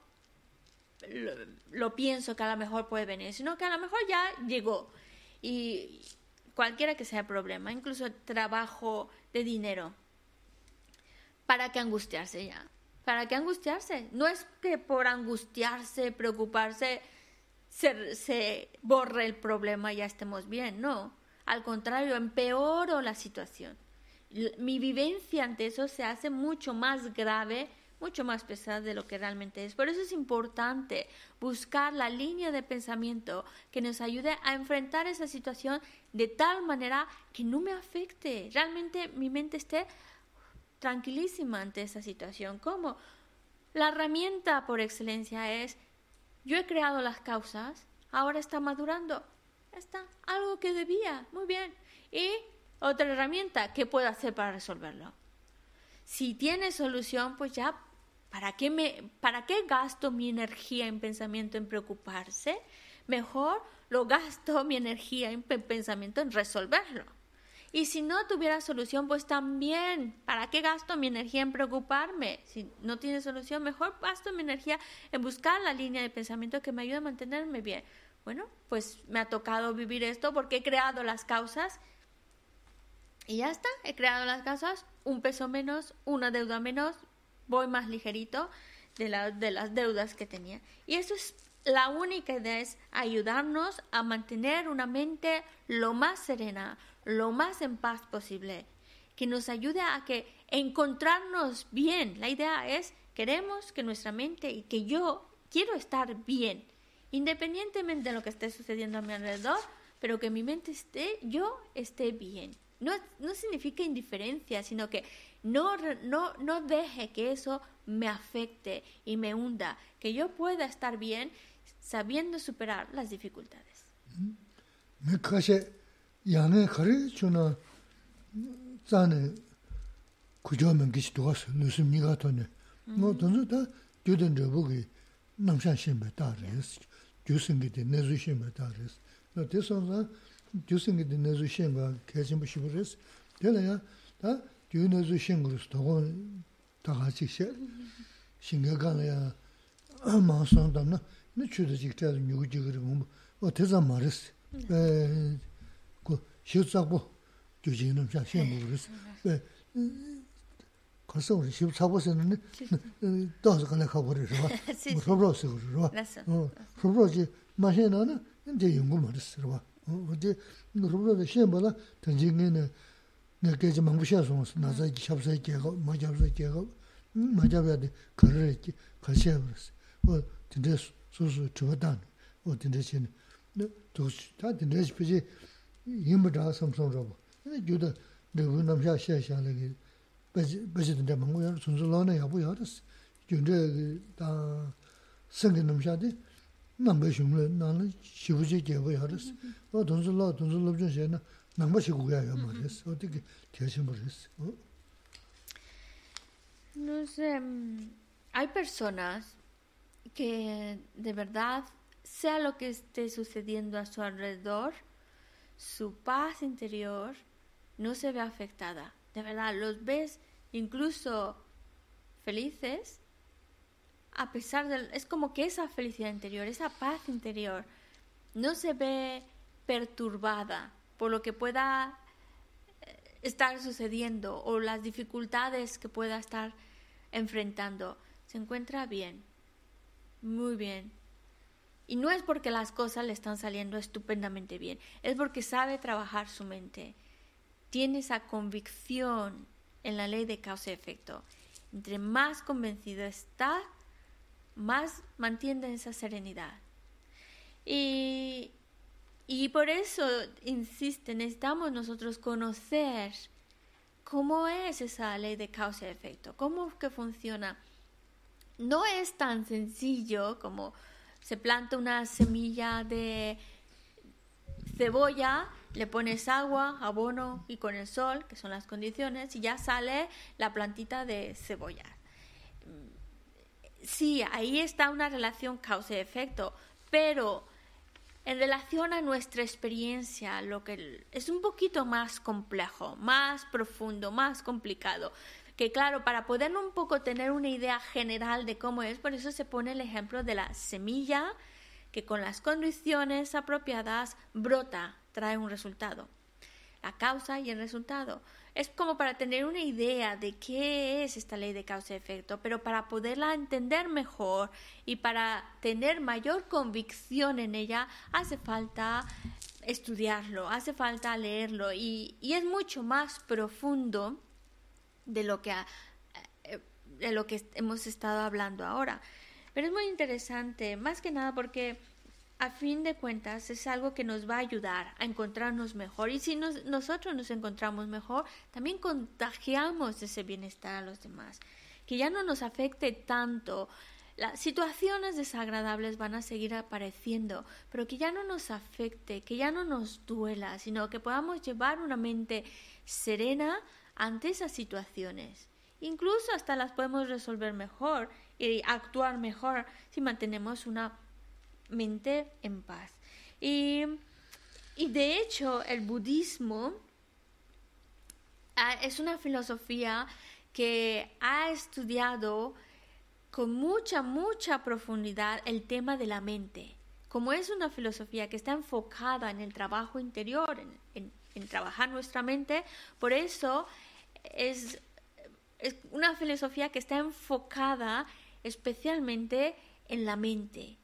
lo, pienso que a lo mejor puede venir, sino que a lo mejor ya llegó. Y cualquiera que sea el problema, incluso trabajo de dinero, ¿para qué angustiarse ya? ¿Para qué angustiarse? No es que por angustiarse, preocuparse, se, se borre el problema y ya estemos bien, no. Al contrario, empeoro la situación. Mi vivencia ante eso se hace mucho más grave, mucho más pesada de lo que realmente es. Por eso es importante buscar la línea de pensamiento que nos ayude a enfrentar esa situación de tal manera que no me afecte. Realmente mi mente esté tranquilísima ante esa situación. ¿Cómo? La herramienta por excelencia es yo he creado las causas, ahora está madurando. Está algo que debía, muy bien. Y otra herramienta, ¿qué puedo hacer para resolverlo? Si tiene solución, pues ya, ¿para qué, me, ¿para qué gasto mi energía en pensamiento en preocuparse? Mejor lo gasto mi energía en pensamiento en resolverlo. Y si no tuviera solución, pues también, ¿para qué gasto mi energía en preocuparme? Si no tiene solución, mejor gasto mi energía en buscar la línea de pensamiento que me ayude a mantenerme bien. Bueno, pues me ha tocado vivir esto porque he creado las causas y ya está, he creado las causas, un peso menos, una deuda menos, voy más ligerito de, la, de las deudas que tenía. Y eso es la única idea, es ayudarnos a mantener una mente lo más serena, lo más en paz posible, que nos ayude a que encontrarnos bien. La idea es, queremos que nuestra mente y que yo quiero estar bien, independientemente de lo que esté sucediendo a mi alrededor, pero que mi mente esté, yo esté bien. No, no significa indiferencia, sino que no, no, no deje que eso me afecte y me hunda, que yo pueda estar bien sabiendo superar las dificultades. gyusingi di nazu shenga kachinbu shiburis, tela ya ta gyu nazu shengurus togo takachik she, shinga kala ya maa son tamna, ni chuda chik tayadu nyugu chigiri mumbu, o teza maris, eh, ku shiu tsakbo gyu chigi namsha shengu buris, eh, korsa uri shiu tsakbo sena ni dawsa kala kabori rwa, rubro siguri rwa, oh, rubro chi maa shena na, ni te yungu maris rwa. 자 신부르스 왜 가서 우리 시 사고서는 또 가나 가버려 봐. Sí, 뭐 sí. 서브로스 그러 봐. Razón. 어, 서브로지 마셔나는 이제 연구 말했어 봐. 어, 어제 서브로스 시험보다 던진게는 내가 좀 망부셔서 나서 샵사에 개고 맞아서 개고 맞아야 돼. 그래 있지. 가셔 버렸어. 어, 근데 소소 저단. 어, 근데 신 네, 또다 근데 싶지 힘을 삼성으로 봐. 근데 주도 내가 남자 샤샤는 베지든데 망고야 순수로는 야부 야르스 근데 다 생긴 놈샤데 남배 흉 nāmbā shūnglā, nāna shīgu chī gyāba yā rīs. Wā dōnsu lā, dōnsu lōbchōn shē na nāmbā shīgu gyā yā mā rīs, wā tī kī tiā shī mā rīs. No sé, mm, hay personas que de verdad, sea lo que esté sucediendo a su alrededor, su paz interior no se ve afectada. De verdad, los ves incluso felices a pesar de... Es como que esa felicidad interior, esa paz interior, no se ve perturbada por lo que pueda eh, estar sucediendo o las dificultades que pueda estar enfrentando. Se encuentra bien, muy bien. Y no es porque las cosas le están saliendo estupendamente bien, es porque sabe trabajar su mente. Tiene esa convicción en la ley de causa y efecto. Entre más convencido está, más mantiene esa serenidad. Y, y por eso, insiste, necesitamos nosotros conocer cómo es esa ley de causa y efecto, cómo que funciona. No es tan sencillo como se planta una semilla de cebolla, le pones agua, abono y con el sol, que son las condiciones, y ya sale la plantita de cebolla. Sí, ahí está una relación causa y efecto, pero en relación a nuestra experiencia, lo que es un poquito más complejo, más profundo, más complicado. Que claro, para poder un poco tener una idea general de cómo es, por eso se pone el ejemplo de la semilla que con las condiciones apropiadas brota, trae un resultado. La causa y el resultado. Es como para tener una idea de qué es esta ley de causa y efecto, pero para poderla entender mejor y para tener mayor convicción en ella, hace falta estudiarlo, hace falta leerlo y, y es mucho más profundo de lo que, eh, de lo que hemos estado hablando ahora. Pero es muy interesante, más que nada porque a fin de cuentas es algo que nos va a ayudar a encontrarnos mejor. Y si nos- nosotros nos encontramos mejor, también contagiamos ese bienestar a los demás. Que ya no nos afecte tanto. Las situaciones desagradables van a seguir apareciendo, pero que ya no nos afecte, que ya no nos duela, sino que podamos llevar una mente serena ante esas situaciones. Incluso hasta las podemos resolver mejor y actuar mejor si mantenemos una mente en paz. Y, y de hecho el budismo ah, es una filosofía que ha estudiado con mucha, mucha profundidad el tema de la mente. Como es una filosofía que está enfocada en el trabajo interior, en, en- trabajar nuestra mente, por eso es, es una filosofía que está enfocada especialmente en la mente.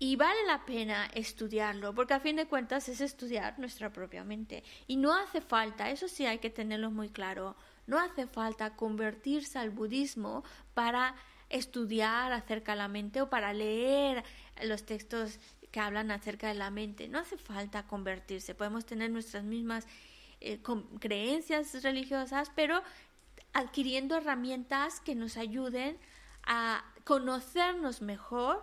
Y vale la pena estudiarlo, porque a fin de cuentas es estudiar nuestra propia mente. Y no hace falta, eso sí hay que tenerlo muy claro, no hace falta convertirse al budismo para estudiar acerca de la mente o para leer los textos que hablan acerca de la mente. No hace falta convertirse, podemos tener nuestras mismas eh, creencias religiosas, pero adquiriendo herramientas que nos ayuden a conocernos mejor,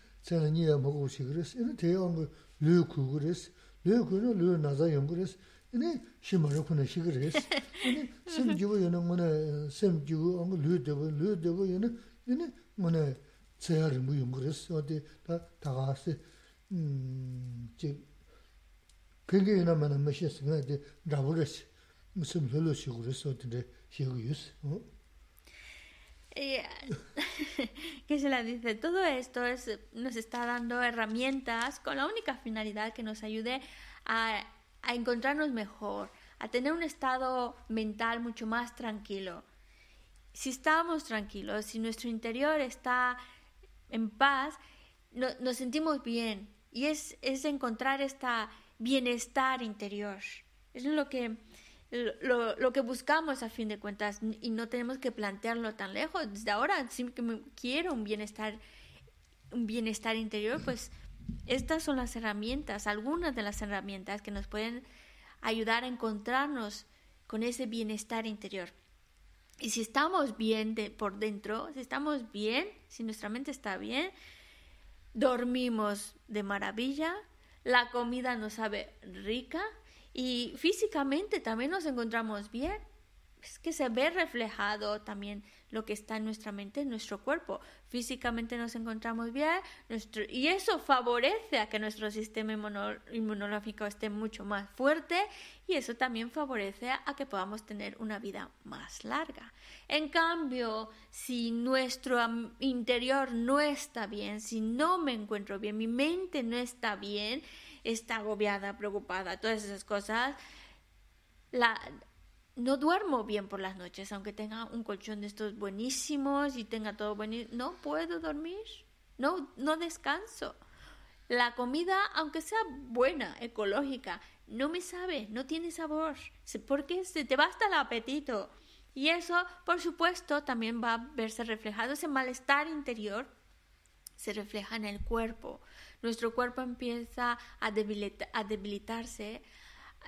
제가 니야 먹고 싶 그랬어. 이런 대형 그 류구 그랬어. 류구는 류 나자 연 그랬어. 이니 심어로 그네 시 그랬어. 이니 심지고 연은 뭐네 심지고 엉 류되고 류되고 연은 이니 뭐네 제아를 뭐연 그랬어. 어디 다 다가서 음제 그게 이나만 멋있어. 근데 나버렸어. 무슨 별로 시 그랬어. 근데 시고 유스. 어? que se la dice, todo esto es, nos está dando herramientas con la única finalidad que nos ayude a, encontrarnos mejor, a tener un estado mental mucho más tranquilo. Si estamos tranquilos, si nuestro interior está en paz, no- nos sentimos bien. Y es, es encontrar esta bienestar interior. Es lo que, lo, que buscamos a fin de cuentas y no tenemos que plantearlo tan lejos. Desde ahora, si quiero un bienestar, un bienestar interior, pues estas son las herramientas, algunas de las herramientas que nos pueden ayudar a encontrarnos con ese bienestar interior. Y si estamos bien de, por dentro, si estamos bien, si nuestra mente está bien, dormimos de maravilla, la comida nos sabe rica y físicamente también nos encontramos bien. Es que se ve reflejado también lo que está en nuestra mente, en nuestro cuerpo. Físicamente nos encontramos bien nuestro, y eso favorece a que nuestro sistema inmuno- inmunológico esté mucho más fuerte y eso también favorece a que podamos tener una vida más larga. En cambio, si nuestro interior no está bien, si no me encuentro bien, mi mente no está bien, está agobiada, preocupada, todas esas cosas, la, no duermo bien por las noches, aunque tenga un colchón de estos buenísimos y tenga todo buenísimo. No puedo dormir, no, no descanso. La comida, aunque sea buena, ecológica, no me sabe, no tiene sabor, porque se te va hasta el apetito. Y eso, por supuesto, también va a verse reflejado ese malestar interior se refleja en el cuerpo. Nuestro cuerpo empieza a, debilita- a debilitarse,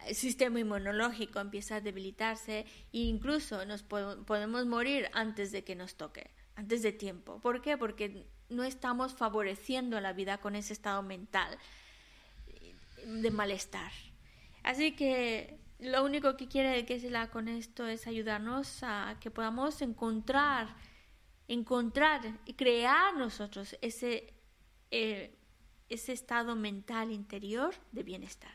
el sistema inmunológico empieza a debilitarse e incluso nos po- podemos morir antes de que nos toque, antes de tiempo. ¿Por qué? Porque no estamos favoreciendo la vida con ese estado mental de malestar. Así que lo único que quiere que se la con esto es ayudarnos a que podamos encontrar, encontrar y crear nosotros ese, eh, ese estado mental interior de bienestar.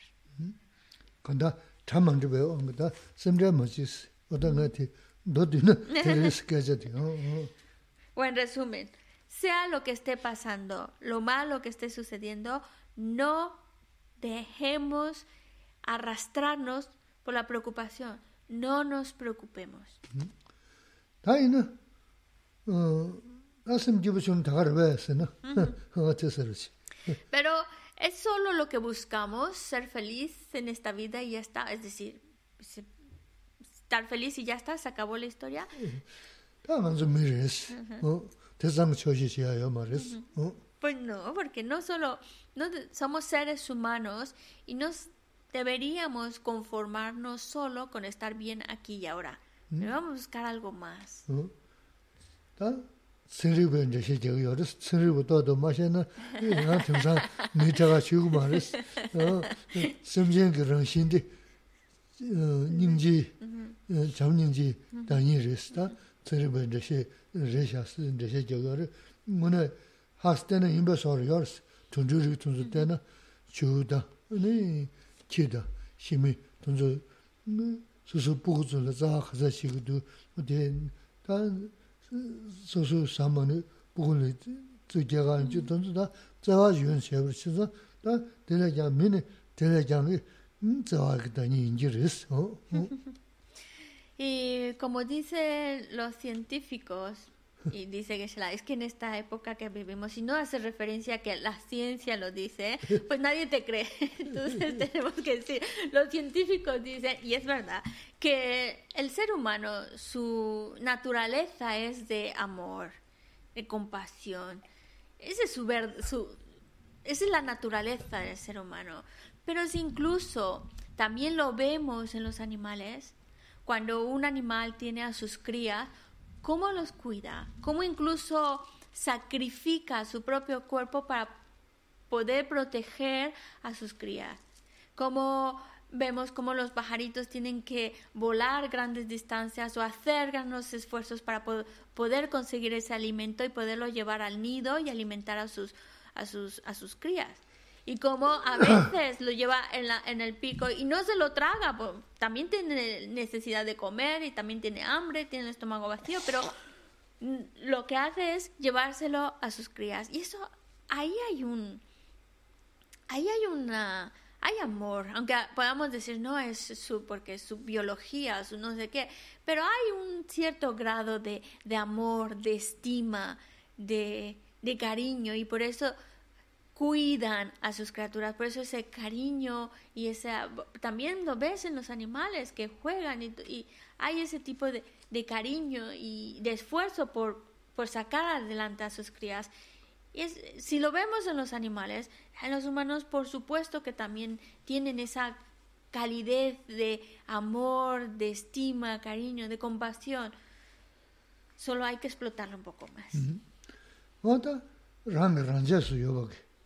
Zhibe o en resumen, sea lo que esté pasando, lo malo que esté sucediendo, no dejemos arrastrarnos por la preocupación. No nos preocupemos. Da ina, Pero es solo lo que buscamos, ser feliz en esta vida y ya está. Es decir, estar feliz y ya está, se acabó la historia. Pues no, porque no solo no somos seres humanos y nos deberíamos conformarnos solo con estar bien aquí y ahora. Debemos buscar algo más. tsiribu nja shi jiga yoris, tsiribu dodo ma shi na, na timsang mi jaga shigu ma ris. Simjengi rang shindi nyingji, cham nyingji danyi ris, ta tsiribu nja shi resha, nja shi jiga yoris. Mune has tena inba sori yoris, tunju rik tunzu tena chigu da, chi da, shimi tunzu susu bugu zula zaha khaza shigu du, ta 소소 사만이 부근이 저게가 이제 돈다 저와 유연 세버 치서 다 대략 미네 대략이 음 저와 그다니 인지르스 어 Y como dicen los científicos, y dice Geshe-la, es que en esta época que vivimos, si no hace referencia a que la ciencia lo dice, pues nadie te cree. Entonces tenemos que decir, los científicos dicen, y es verdad, que el ser humano, su naturaleza es de amor, de compasión. ese es su, ver- su- esa es la naturaleza del ser humano. Pero si incluso también lo vemos en los animales, cuando un animal tiene a sus crías, cómo los cuida, cómo incluso sacrifica su propio cuerpo para poder proteger a sus crías. Como vemos como los pajaritos tienen que volar grandes distancias o hacer grandes esfuerzos para po- poder conseguir ese alimento y poderlo llevar al nido y alimentar a sus, a sus, a sus crías. Y como a veces lo lleva en, la, en el pico y no se lo traga, pues, también tiene necesidad de comer y también tiene hambre, tiene el estómago vacío, pero mm, lo que hace es llevárselo a sus crías. Y eso, ahí hay un, ahí hay una hay amor aunque podamos decir no es su porque es su biología su no sé qué pero hay un cierto grado de, de amor de estima de, de cariño y por eso cuidan a sus criaturas por eso ese cariño y esa también lo ves en los animales que juegan y, hay ese tipo de, de cariño y de esfuerzo por, por sacar adelante a sus crías y si lo vemos en los animales, en los humanos por supuesto que también tienen esa calidez de amor, de estima, cariño, de compasión. Solo hay que explotarlo un poco más. o ta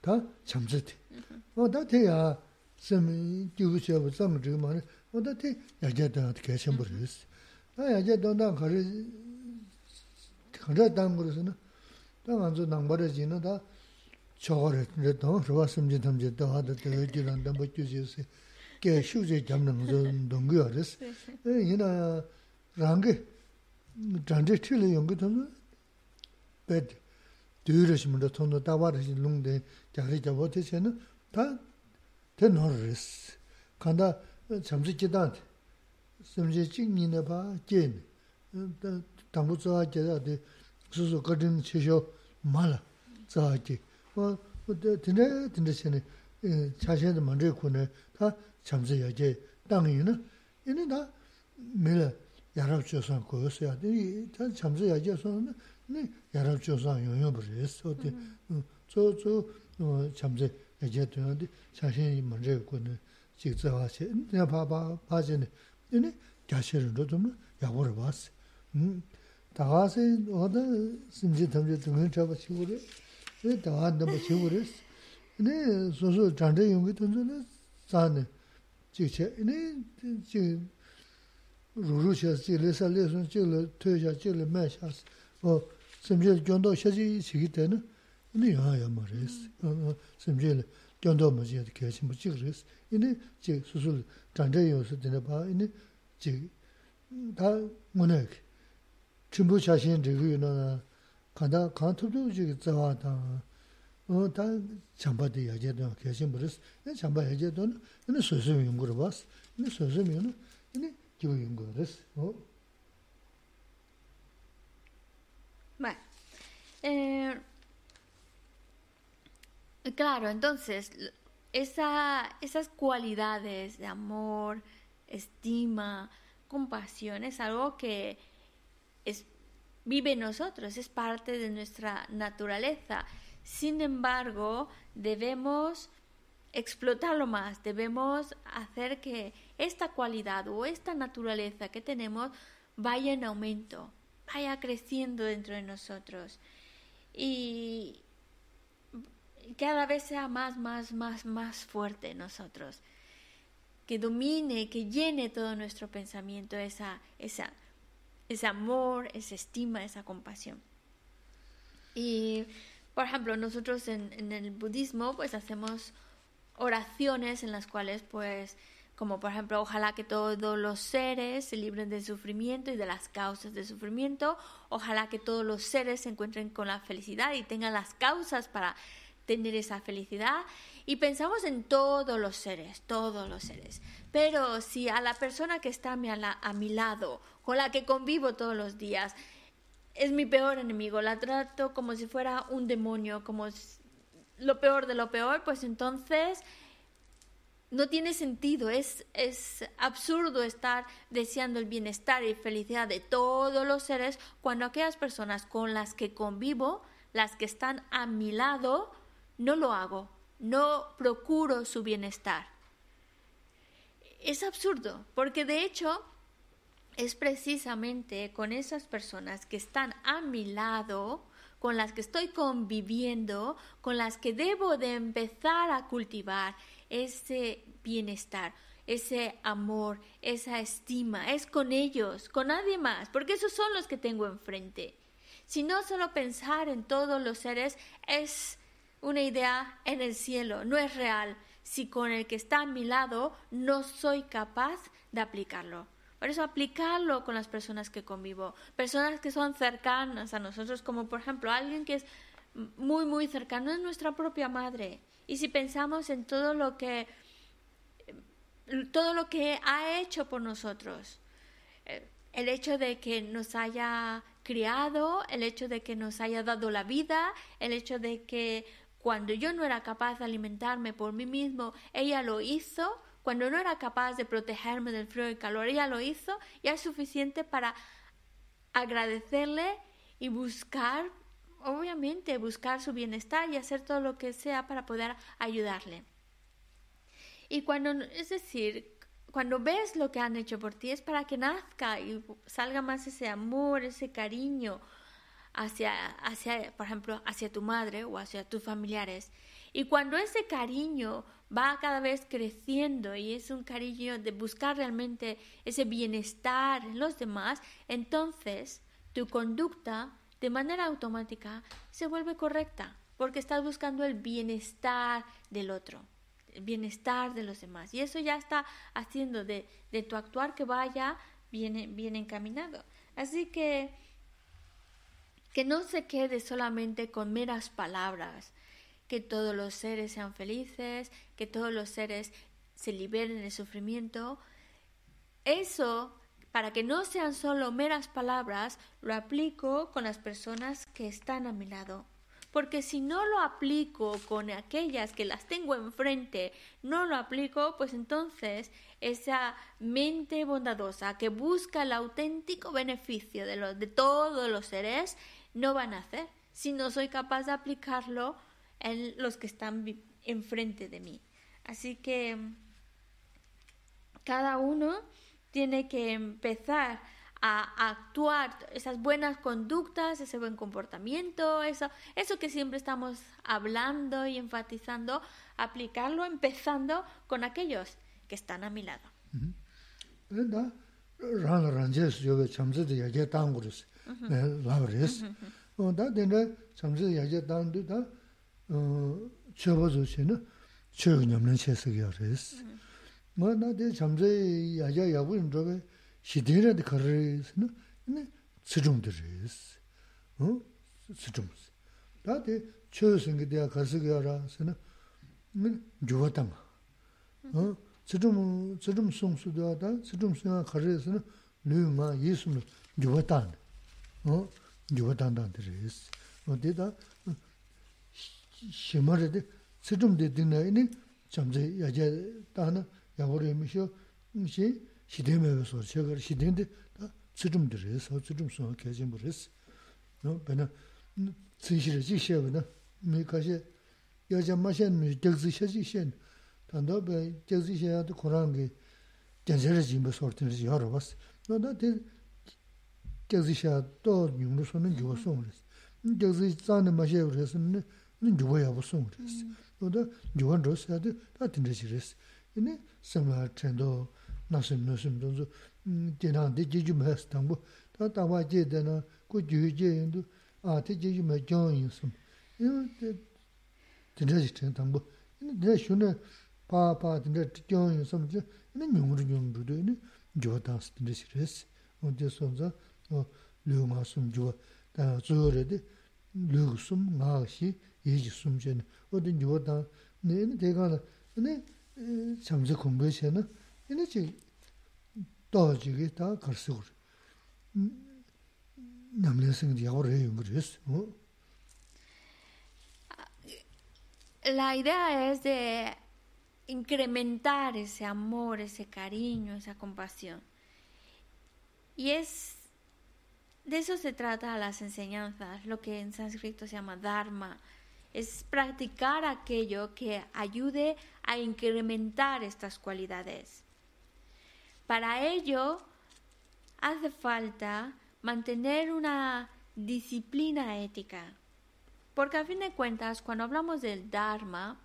rang rang je su yo ba ge ta cham zhe ti o ta te ya sem ju gu che bu zang zhe ma ne o ta te ya je da ke chen bu ri si ta ya je dong dang ka ri ka zhe dang bu ri si na ta ngan zu nang ba re ji na ta cho ga re re dong ro ba sem ji tam je da ha da de ji lan dang ba ju ji si ge shu je jam nang zo dong ge ya re si 에 이나 랑게 잔제 틀이 연구 돈 베드 드르시면 돈도 다와르시 룽데 gyagri gyabo te che no, ta te nor res. Kanda chamsi kitaan, samsi chik nina pa kien, tangbu tsaha kia de susu kadin che eh, shio ma la tsaha kia. Tine, tine che ne, eh, chashen de mandre ku ne, ta chamsi ya kia tangi na, ina ta me la yarab chio san kuyo se ya, ta chamsi ya kia san na, yarab chio san yon yon bu res. So, mm-hmm. mm, so, 야랍 조선 거였어야 돼. 다 잠시 여제서는 네 야랍 조선 용용 버렸어. 어디 저저 어 잠시 여제 되는데 자신이 먼저 군에 직접하시 내가 봐봐 봐지네. 얘네 자신으로 좀 야보를 봤어. 음 다가서 어디 심지 탐지 등을 잡아 치고 그래. 왜 다한테 뭐 치고 그래. 네 소소 잔데 용기 던전에 자네. 지체 네 지금 루루셔 지레사 레선 지를 퇴샤 지를 매샤스 어 심지 견도 셔지 시기 때는 네 야야 말했어 어 심지 견도 뭐지 계신 뭐 지그랬어 이네 지 수술 잔데 요소 되네 봐 이네 지다 뭐네 전부 자신 저기는 간다 간투도 지금 자와다 어다 잠바데 야제도 계신 버렸어 네 잠바 야제도 이네 소소 연구를 봤어 이네 소소면은 이네 기호 연구를 어 Bueno, eh, claro, entonces esas cualidades de amor, estima, compasión es algo que es, vive en nosotros, es parte de nuestra naturaleza. Sin embargo, debemos explotarlo más, debemos hacer que esta cualidad o esta naturaleza que tenemos vaya en aumento, vaya creciendo dentro de nosotros y cada vez sea más, más, más, más fuerte en nosotros, que domine, que llene todo nuestro pensamiento esa, esa, ese amor, esa estima, esa compasión. Y, por ejemplo, nosotros en, en el budismo pues hacemos oraciones en las cuales pues como por ejemplo ojalá que todos los seres se libren del sufrimiento y de las causas del sufrimiento, ojalá que todos los seres se encuentren con la felicidad y tengan las causas para tener esa felicidad y pensamos en todos los seres, todos los seres. Pero si a la persona que está a mi, a la- a mi lado, con la que convivo todos los días, es mi peor enemigo, la trato como si fuera un demonio, como lo peor de lo peor, pues entonces no tiene sentido, es, es absurdo estar deseando el bienestar y felicidad de todos los seres cuando aquellas personas con las que convivo las que están a mi lado, no lo hago, no procuro su bienestar. Es absurdo, porque de hecho es precisamente con esas personas que están a mi lado, con las que estoy conviviendo, con las que debo de empezar a cultivar ese bienestar, ese amor, esa estima. Es con ellos, con nadie más, porque esos son los que tengo enfrente. Si no solo pensar en todos los seres es una idea en el cielo, no es real, si con el que está a mi lado no soy capaz de aplicarlo. Por eso aplicarlo con las personas que convivo, personas que son cercanas a nosotros, como por ejemplo alguien que es muy, muy cercano es nuestra propia madre. Y si pensamos en todo lo que todo lo que ha hecho por nosotros, eh, el hecho de que nos haya criado, el hecho de que nos haya dado la vida, el hecho de que cuando yo no era capaz de alimentarme por mí mismo, ella lo hizo, cuando no era capaz de protegerme del frío y calor, ella lo hizo, ya es suficiente para agradecerle y buscar, obviamente, buscar su bienestar y hacer todo lo que sea para poder ayudarle. Y cuando, es decir, cuando ves lo que han hecho por ti es para que nazca y salga más ese amor, ese cariño hacia, hacia, por ejemplo, hacia tu madre o hacia tus familiares. Y cuando ese cariño va cada vez creciendo y es un cariño de buscar realmente ese bienestar en los demás, entonces tu conducta de manera automática se vuelve correcta porque estás buscando el bienestar del otro, el bienestar de los demás. Y eso ya está haciendo de, de tu actuar que vaya bien, bien encaminado. Así que que no se quede solamente con meras palabras, que todos los seres sean felices, que todos los seres se liberen del sufrimiento. Eso, para que no sean solo meras palabras, lo aplico con las personas que están a mi lado. Porque si no lo aplico con aquellas que las tengo enfrente, no lo aplico, pues entonces esa mente bondadosa que busca el auténtico beneficio de, de todos los seres, no van a hacer si no soy capaz de aplicarlo en los que están enfrente de mí. Así que cada uno tiene que empezar a actuar esas buenas conductas, ese buen comportamiento, eso, eso que siempre estamos hablando y enfatizando, aplicarlo empezando con aquellos que están a mi lado. 라브레스. 온다 된데 잠시 야제 단두다 어 쳐버주시는. 최근 없는 체스기어레스. 뭐나 대 잠시 야제 야부인 저게 시대를 거르스는 네 스중들이스. 어? 스중스 다데 최승기 대야 가스기어라스는 주었다 어? 스중 스중 송수도다 스중 생각 거르스는 류마 예수는 주었다. 어? yuwa dandang dhirisi. O di da shimari di tsirum di dina ini chamzi yaje dana yagor yami shio shi shidin mewe sor, shiagar shidin di da tsirum dhirisi, o tsirum suwa kajin burisi. No, bina tsinshiri jik shiaga na mi kashi yaja ma shen mi degzi shia jik shen tanda bina degzi shia yada korangi denzera jimba sor dhirisi yarabas. No, da di gyagzi shaa to nyungru su nin gyuwa sungu resi. Gyagzi zani ma shee resi nin gyuwa yabu sungu resi. Oda gyuwa nro saa di taa tindashi resi. Ini samlaa chendo nasim nasim donzo dinaan di jeju maa si tangbo. Taa tawa je dana ku juyu je yendo aati jeju maa gyan yin sum. Ini tindashi chendo tangbo. Ini dinaa shuna paa paa tindashi gyan yin sum. Ini nyungru nyungru do ini gyuwa tansi tindashi resi. Oda sonza La idea es de incrementar ese amor, ese cariño, esa compasión. Y es de eso se trata las enseñanzas, lo que en sánscrito se llama dharma. Es practicar aquello que ayude a incrementar estas cualidades. Para ello hace falta mantener una disciplina ética. Porque a fin de cuentas, cuando hablamos del Dharma,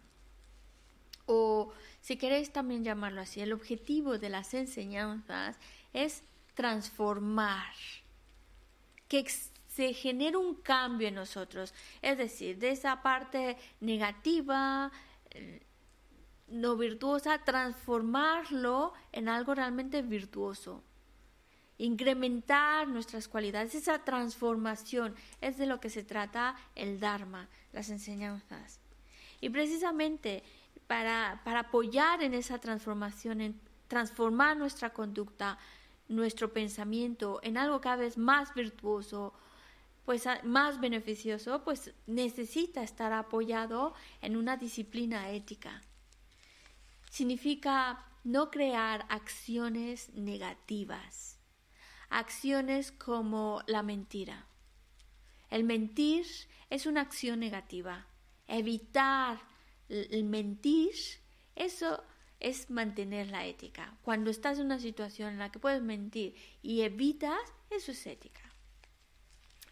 o si queréis también llamarlo así, el objetivo de las enseñanzas es transformar, que se genere un cambio en nosotros, es decir, de esa parte negativa, eh, no virtuosa, transformarlo en algo realmente virtuoso incrementar nuestras cualidades, esa transformación es de lo que se trata el Dharma, las enseñanzas. Y precisamente para, para apoyar en esa transformación, en transformar nuestra conducta, nuestro pensamiento en algo cada vez más virtuoso, pues más beneficioso, pues necesita estar apoyado en una disciplina ética. Significa no crear acciones negativas acciones como la mentira. El mentir es una acción negativa. Evitar el mentir, eso es mantener la ética. Cuando estás en una situación en la que puedes mentir y evitas, eso es ética.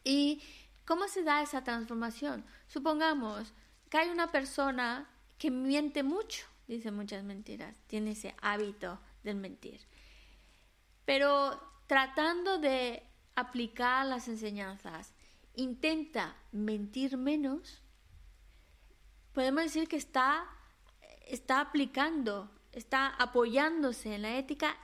¿Y cómo se da esa transformación? Supongamos que hay una persona que miente mucho, dice muchas mentiras, tiene ese hábito del mentir. Pero tratando de aplicar las enseñanzas, intenta mentir menos, podemos decir que está, está aplicando, está apoyándose en la ética,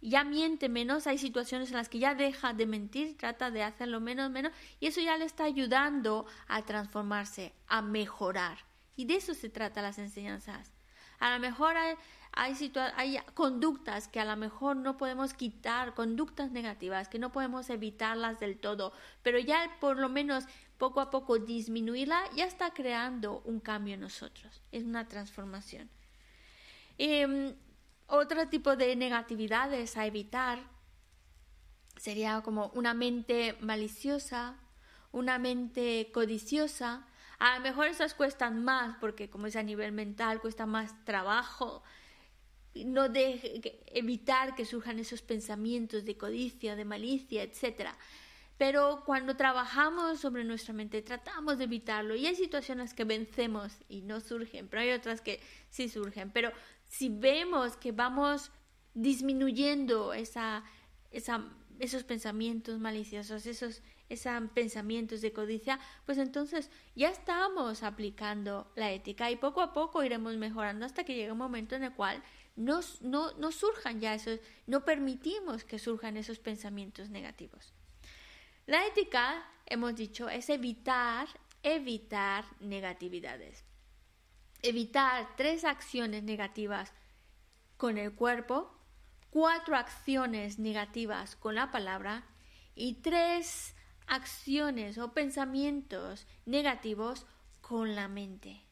ya miente menos, hay situaciones en las que ya deja de mentir, trata de hacerlo menos, menos, y eso ya le está ayudando a transformarse, a mejorar. Y de eso se trata las enseñanzas. A lo mejor hay, hay, hay conductas que a lo mejor no podemos quitar, conductas negativas que no podemos evitarlas del todo, pero ya por lo menos poco a poco disminuirla ya está creando un cambio en nosotros, es una transformación. Em, otro tipo de negatividades a evitar sería como una mente maliciosa, una mente codiciosa. A lo mejor esas cuestan más porque como es a nivel mental cuesta más trabajo no de evitar que surjan esos pensamientos de codicia, de malicia, etc. Pero cuando trabajamos sobre nuestra mente, tratamos de evitarlo. Y hay situaciones que vencemos y no surgen, pero hay otras que sí surgen. Pero si vemos que vamos disminuyendo esa, esos pensamientos maliciosos, esos, esos pensamientos de codicia, pues entonces ya estamos aplicando la ética y poco a poco iremos mejorando hasta que llegue un momento en el cual no, no, surjan ya esos, no permitimos que surjan esos pensamientos negativos. La ética, hemos dicho, es evitar, evitar negatividades. Evitar tres acciones negativas con el cuerpo, cuatro acciones negativas con la palabra y tres acciones o pensamientos negativos con la mente.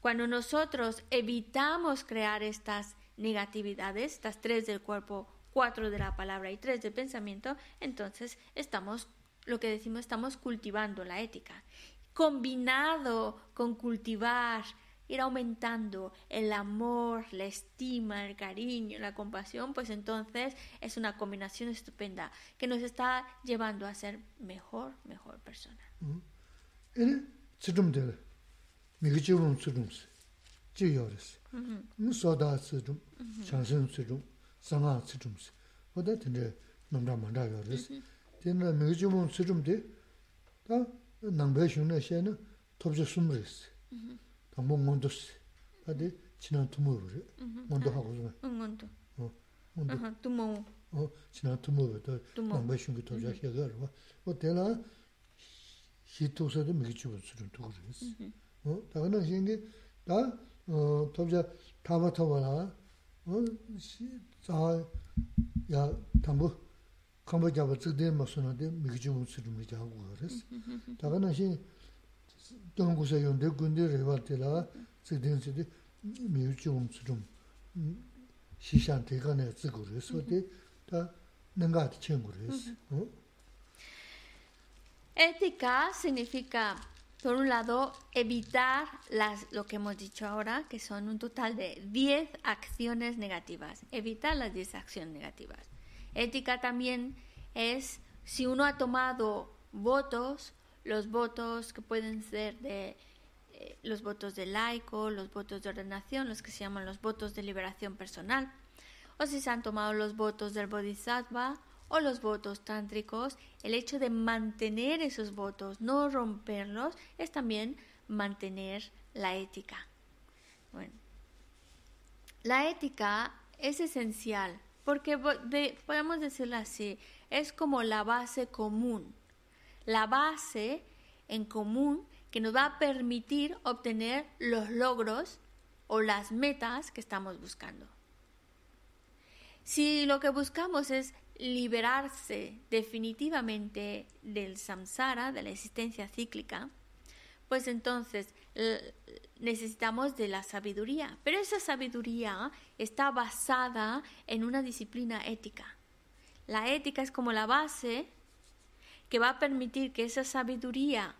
Cuando nosotros evitamos crear estas negatividades, estas tres del cuerpo, cuatro de la palabra y tres del pensamiento, entonces estamos, lo que decimos, estamos cultivando la ética. Combinado con cultivar, ir aumentando el amor, la estima, el cariño, la compasión, pues entonces es una combinación estupenda que nos está llevando a ser mejor, mejor persona. sōdā tena mekijimum sirumdi, ta nangbaya shungna shayana topcha sumrisi, tangbo ngondosi, adi chinan tumururi, ngondo hakusuna. Ngondo. Ngondo. Tumo. Chinan tumururi, ta nangbaya shungi topcha shayagarwa. O tena hituksa di mekijimum sirum tukurisi. Taga na shingi, ta topcha tama tama na, zaha ya tangbo kāmbā jāba tsikdē mā sū nā tē mīkichī mū tsirīm lī jāgu gā rēs. Tā kā nā shī dāng gu sā yōndē gundē rē wā tē lā tsikdē nā tē mīkichī mū tsirīm shī shān tē kā nā tsik gu rēs wā tē tā nā ngā chēng gu rēs. Ética significa por un lado, evitar las, lo que hemos dicho ahora, que son un total de 10 acciones negativas. Evitar las 10 acciones negativas. Ética también es si uno ha tomado votos, los votos que pueden ser de eh, los votos de laico, los votos de ordenación, los que se llaman los votos de liberación personal, o si se han tomado los votos del bodhisattva o los votos tántricos, el hecho de mantener esos votos, no romperlos, es también mantener la ética. Bueno, la ética es esencial porque podemos decirlo así, es como la base común, la base en común que nos va a permitir obtener los logros o las metas que estamos buscando. Si lo que buscamos es liberarse definitivamente del samsara, de la existencia cíclica, pues entonces necesitamos de la sabiduría. Pero esa sabiduría está basada en una disciplina ética. La ética es como la base que va a permitir que esa sabiduría,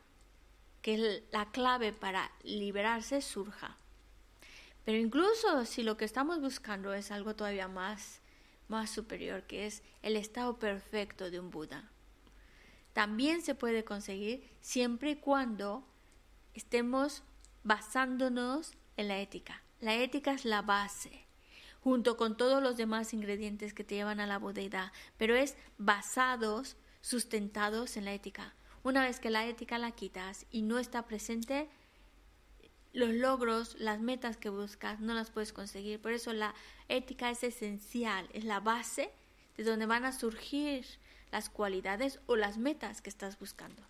que es la clave para liberarse, surja. Pero incluso si lo que estamos buscando es algo todavía más más superior, que es el estado perfecto de un Buda. También se puede conseguir siempre y cuando estemos basándonos en la ética. La ética es la base, junto con todos los demás ingredientes que te llevan a la budeidad, pero es basados, sustentados en la ética. Una vez que la ética la quitas y no está presente, los logros, las metas que buscas, no las puedes conseguir. Por eso la ética es esencial, es la base de donde van a surgir las cualidades o las metas que estás buscando.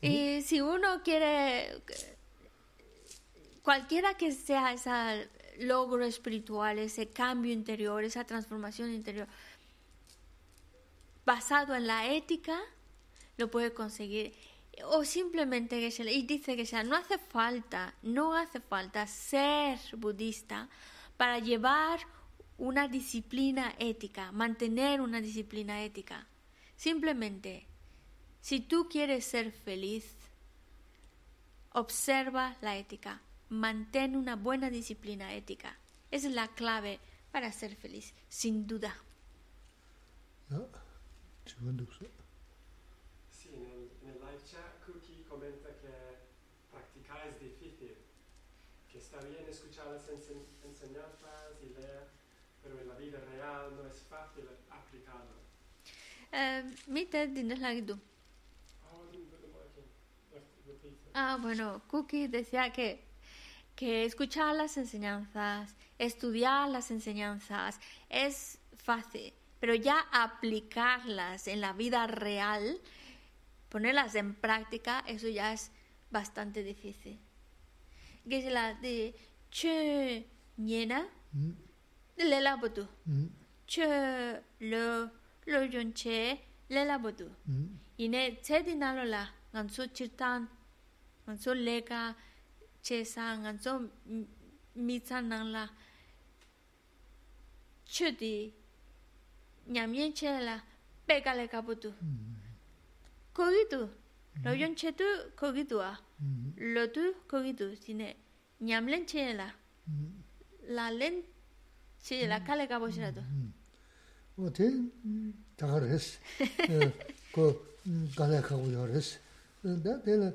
Y si uno quiere, cualquiera que sea esa logro espiritual, ese cambio interior, esa transformación interior, basado en la ética, lo puede conseguir. O simplemente, y dice que no hace falta, no hace falta ser budista para llevar una disciplina ética, mantener una disciplina ética. Simplemente, si tú quieres ser feliz, observa la ética, mantén una buena disciplina ética. Esa es la clave para ser feliz, sin duda. Sí, en el, en el live chat, Cookie comenta que practicar es difícil, que está bien escuchar las ense enseñanzas y leer, pero en la vida real no es fácil aplicarlo. Guido. Ah, bueno, Cookie decía que que escuchar las enseñanzas, estudiar las enseñanzas es fácil, pero ya aplicarlas en la vida real, ponerlas en práctica, eso ya es bastante difícil. che nye na de le la bo du che lo lo jon che le la bo du ine che di na lo la ngan so chi tan ngan so le ka che sa ngan so mi chan nang la che di nyam yen che la pe ka le ka bo du ko gi du lo jon che tu ko gi du a lo du ko gi du sine ñamlen che la la len che la kale ka boshra do o te ta gares ko kale ka bo gares da te la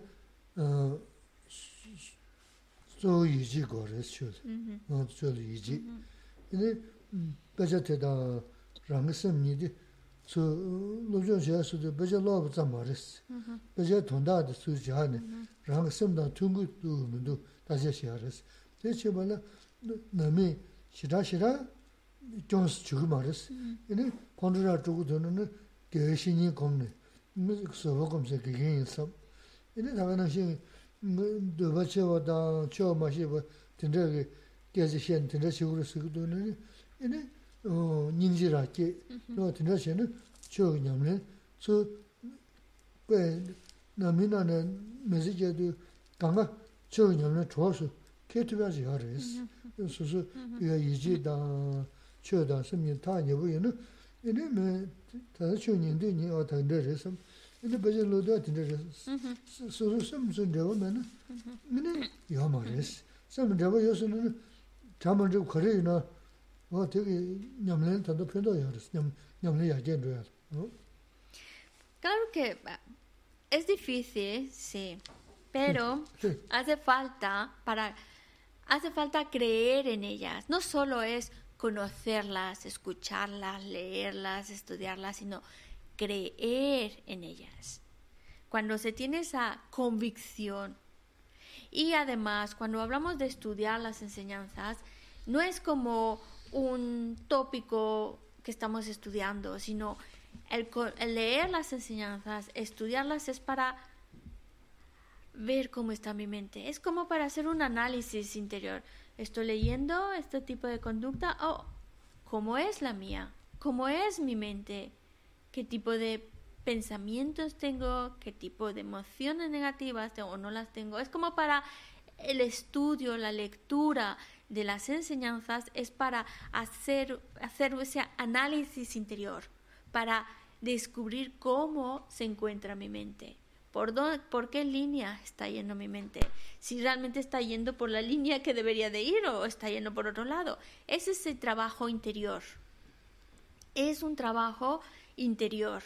so yiji gores chu no so yiji ine baja te da rangesem ni de so lojo je so de baja lo ba mares baja tonda de su ja ne rangesem da tungu du 다시 시야레스 대체 뭐나 남이 시라 시라 존스 주고 말레스 이네 콘드라 주고 되는 대신이 겁네 무슨 먹음세 그게 있어. 이네 다가는 시 도바체보다 저 맛이 뭐 진짜 계속 현 진짜 식으로 쓰고 되는 이네 어 닌지라게 너 진짜 시는 저 그냥은 저왜 남이나는 메시지도 강가 저거 년을 줘서 개투가지 하래스 수수 비야 이지다 쳐다 심이 다 예부에는 이내면 다 쳐년데 니 어떤데 그래서 근데 버저 로도 어떤데 수수 숨숨 저거면 근데 야마레스 좀 저거 요소는 잠을 좀 거래이나 뭐 되게 냠len 단도 편도 해야스 냠 냠len 야게 줘야 어 Claro que es difícil, sí. Pero hace falta para hace falta creer en ellas. No solo es conocerlas, escucharlas, leerlas, estudiarlas, sino creer en ellas. Cuando se tiene esa convicción y además, cuando hablamos de estudiar las enseñanzas, no es como un tópico que estamos estudiando, sino el, el leer las enseñanzas, estudiarlas es para ver cómo está mi mente. Es como para hacer un análisis interior. Estoy leyendo este tipo de conducta, oh, ¿cómo es la mía? ¿Cómo es mi mente? ¿Qué tipo de pensamientos tengo? ¿Qué tipo de emociones negativas tengo o no las tengo? Es como para el estudio, la lectura de las enseñanzas, es para hacer, hacer ese análisis interior, para descubrir cómo se encuentra mi mente. ¿Por, dónde, ¿Por qué línea está yendo mi mente? Si realmente está yendo por la línea que debería de ir o está yendo por otro lado. Es ese trabajo interior. Es un trabajo interior.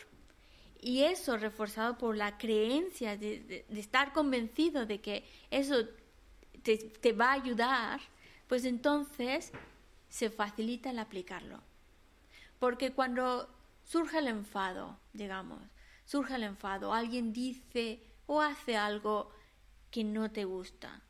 Y eso reforzado por la creencia de, estar convencido de que eso te, te va a ayudar, pues entonces se facilita el aplicarlo. Porque cuando surge el enfado, digamos, surge el enfado, alguien dice o hace algo que no te gusta.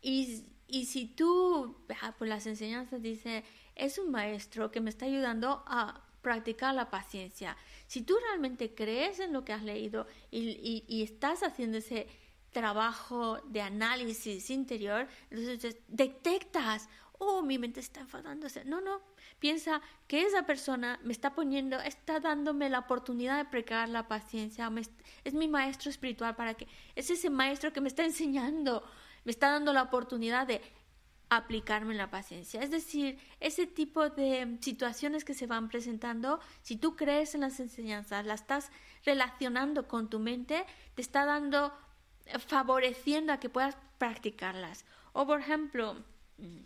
Y, y si tú, ah, pues las enseñanzas dice, es un maestro que me está ayudando a practicar la paciencia. Si tú realmente crees en lo que has leído y, y- y estás haciendo ese trabajo de análisis interior, entonces detectas, oh, mi mente está enfadándose. No, no, piensa que esa persona me está poniendo, está dándome la oportunidad de practicar la paciencia, es mi maestro espiritual para que, es ese maestro que me está enseñando, me está dando la oportunidad de aplicarme la paciencia. Es decir, ese tipo de situaciones que se van presentando, si tú crees en las enseñanzas, las estás relacionando con tu mente, te está dando, eh, favoreciendo a que puedas practicarlas. O por ejemplo, mm,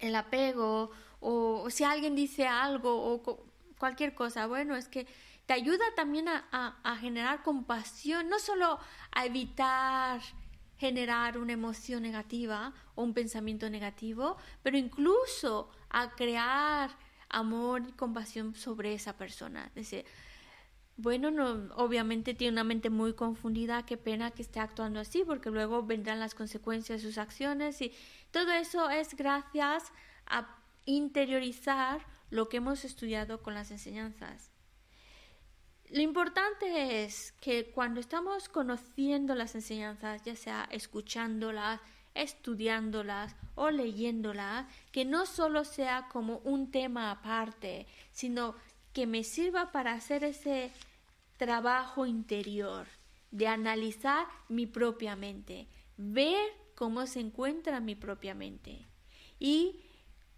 el apego, o, si alguien dice algo, o co- cualquier cosa, bueno, es que te ayuda también a generar compasión, no solo a evitar generar una emoción negativa o un pensamiento negativo, pero incluso a crear amor y compasión sobre esa persona. Es decir, bueno, no, obviamente tiene una mente muy confundida, qué pena que esté actuando así, porque luego vendrán las consecuencias de sus acciones y todo eso es gracias a interiorizar lo que hemos estudiado con las enseñanzas. Lo importante es que cuando estamos conociendo las enseñanzas, ya sea escuchándolas, estudiándolas o leyéndolas, que no solo sea como un tema aparte, sino que me sirva para hacer ese trabajo interior de analizar mi propia mente, ver cómo se encuentra mi propia mente y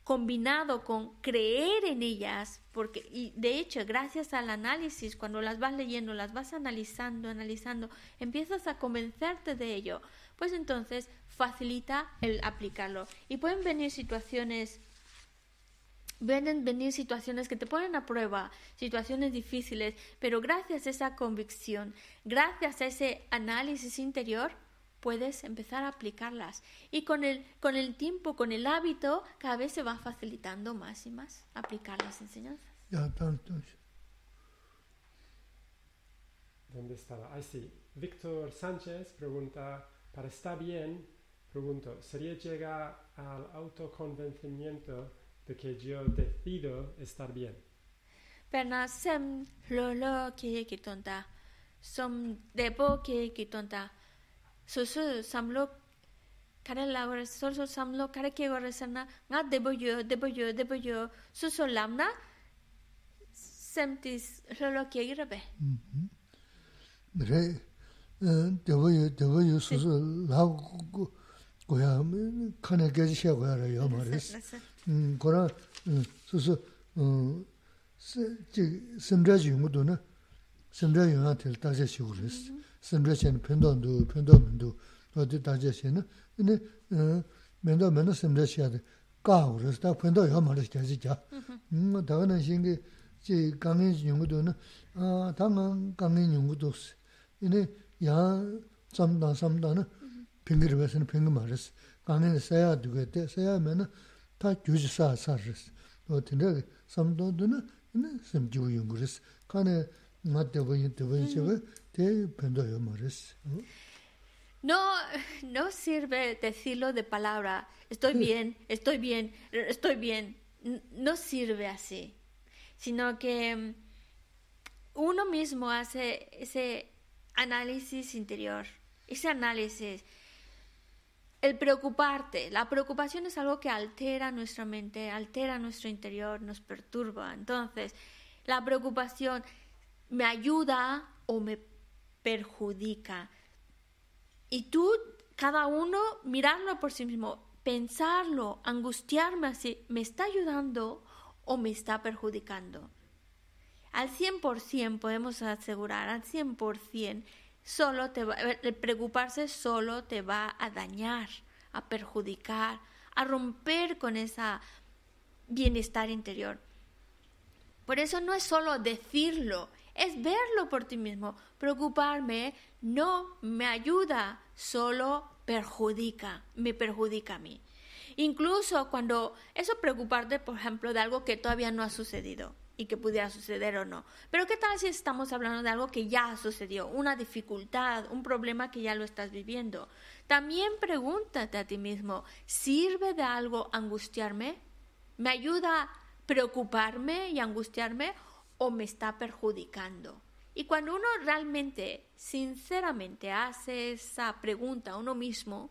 combinado con creer en ellas, porque y de hecho, gracias al análisis, cuando las vas leyendo, las vas analizando, analizando, empiezas a convencerte de ello, pues entonces facilita el aplicarlo. Y pueden venir situaciones Pueden venir situaciones que te ponen a prueba, situaciones difíciles, pero gracias a esa convicción, gracias a ese análisis interior, puedes empezar a aplicarlas. Y con el, con el tiempo, con el hábito, cada vez se va facilitando más y más aplicar las enseñanzas. ¿Dónde estaba? Ah, sí. Víctor Sánchez pregunta, para estar bien, pregunto, ¿sería llegar al autoconvencimiento de que yo decido estar bien? Sem que tonta, som debo que tonta. susu samlo kare lagore solso samlo kare ke gore sana nga debo yo debo yo debo yo susu lamna semtis lolo ke girabe mm-hmm. re eh, debo yo debo yo susu lag goya kane geji she goya re yo mares gora mm, eh, susu eh, semdraji yungu do na semdraji yungu tel taje shigulis 심자지 용도는 심자 용한테 다시 시고르스 심자chen 편도도 편도도 어디 다지시는 근데 어 맨도 맨도 심자시야데 까고르스 다 편도 요 말이스 되지자 음 다는 신기 지 강인 용도는 아 당은 강인 용도도 이네 야 삼다 삼다는 빙그르 베스는 빙그 말스 강에 세야 되게 세야면은 다 규지사 사르스 어 근데 삼도도는 네 섬주 용그르스 간에 No, no sirve decirlo de palabra, estoy bien, estoy bien, estoy bien. No sirve así, sino que mm, uno mismo hace ese análisis interior, ese análisis. El preocuparte, la preocupación es algo que altera nuestra mente, altera nuestro interior, nos perturba. Entonces, la preocupación, me ayuda o me perjudica. Y tú, cada uno, mirarlo por sí mismo, pensarlo, angustiarme así, ¿me está ayudando o me está perjudicando? al 100% podemos asegurar, al 100%, solo te va, preocuparse solo te va a dañar, a perjudicar, a romper con ese bienestar interior. Por eso no es solo decirlo, es verlo por ti mismo. Preocuparme no me ayuda, solo perjudica, me perjudica a mí. Incluso cuando eso preocuparte, por ejemplo, de algo que todavía no ha sucedido y que pudiera suceder o no. Pero ¿qué tal si estamos hablando de algo que ya sucedió, una dificultad, un problema que ya lo estás viviendo? También pregúntate a ti mismo, ¿sirve de algo angustiarme? ¿Me ayuda preocuparme y angustiarme o me está perjudicando? Y cuando uno realmente, sinceramente, hace esa pregunta a uno mismo,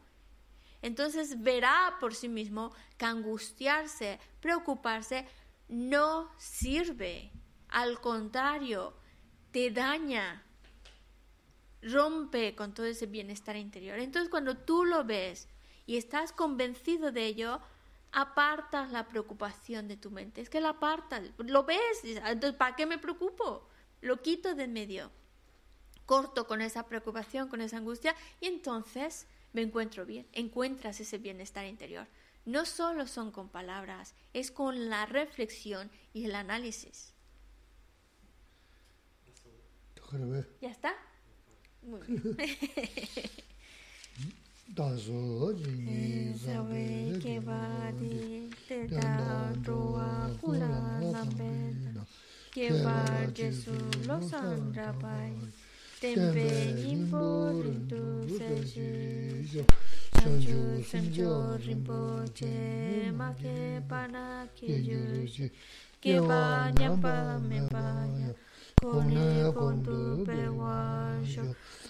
entonces verá por sí mismo que angustiarse, preocuparse, no sirve, al contrario, te daña, rompe con todo ese bienestar interior. Entonces cuando tú lo ves y estás convencido de ello, apartas la preocupación de tu mente. Es que la apartas, lo ves, entonces ¿para qué me preocupo? Lo quito de en medio, corto con esa preocupación, con esa angustia y entonces me encuentro bien, encuentras ese bienestar interior no solo son con palabras, es con la reflexión y el análisis. ¿Ya está? Muy bien. dāsō jīngi sāvē kēpādī tētā rōvā kūrā nāmbētā kēpā jēsū lōksān rāpāi tēmbē nīmbō rīntū sēshī sāngchū sāngchō rīmbō chē mā kēpā nā kēyūshī kēpā nyāmbā mēpāyā pōne pōndu pēwā shō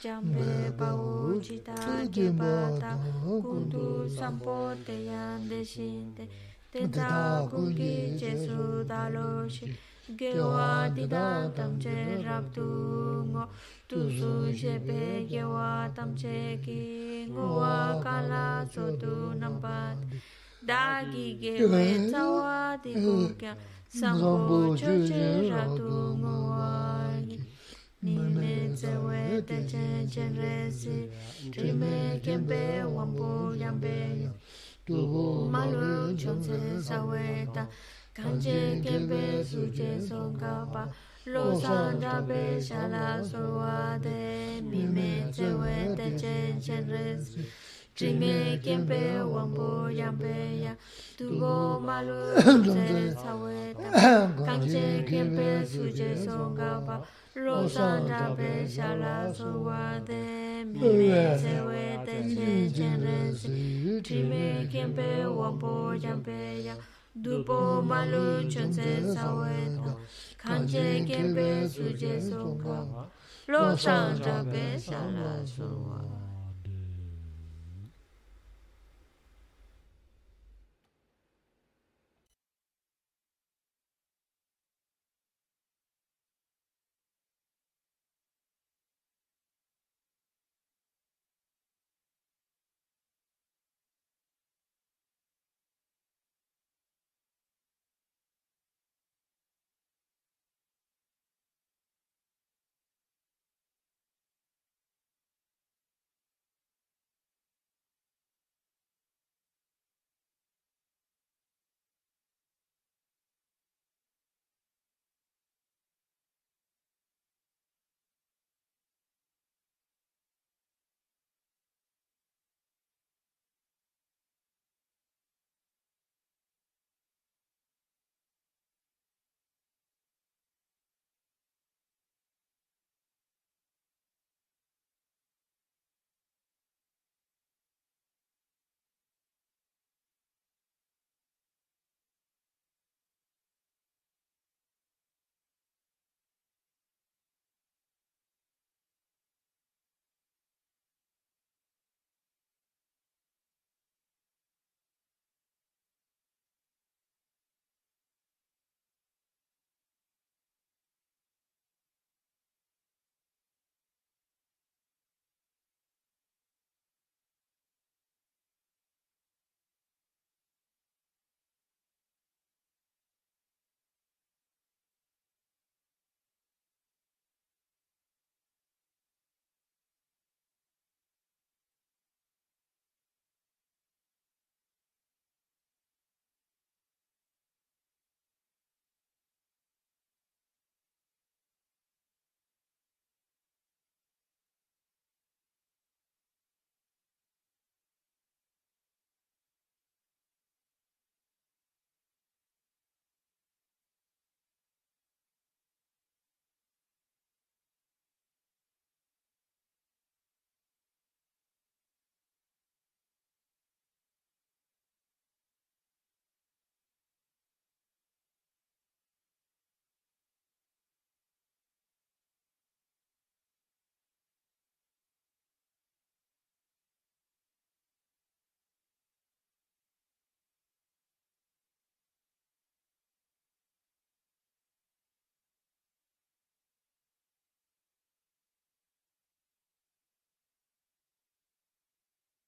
jāmbē pāwū jitā kēpā tā kūndu sāmpō tēyān dēshīnte tētā kūngi jēsū dālō shī gēwā dīdā tamchē rābdū ngō tūsū shēpē gēwā tamchē kī ngōwā kālā sōtū nāmbāt dāgi gēwē tsāwā dī kūkyān Zambu juje rabu mawaki Mime zewe de chen chen resi Trime kempe wambu yambe yo Tuhu malu chonze zaweta Kanje kempe suje songa pa Lo sanja pe shala suwa de Mime zewe de chen chen resi Chime kienpe wambo yampe ya. Tugo malu tse tsawe tapa Kanche kienpe suje songa pa. Rosan trape shala suwa de. Mime sewe teche chenrensi Chime kienpe wambo yampe ya. Dupo malu chonse tsawe tapa Kanche kienpe suje songa pa. Rosan trape shala suwa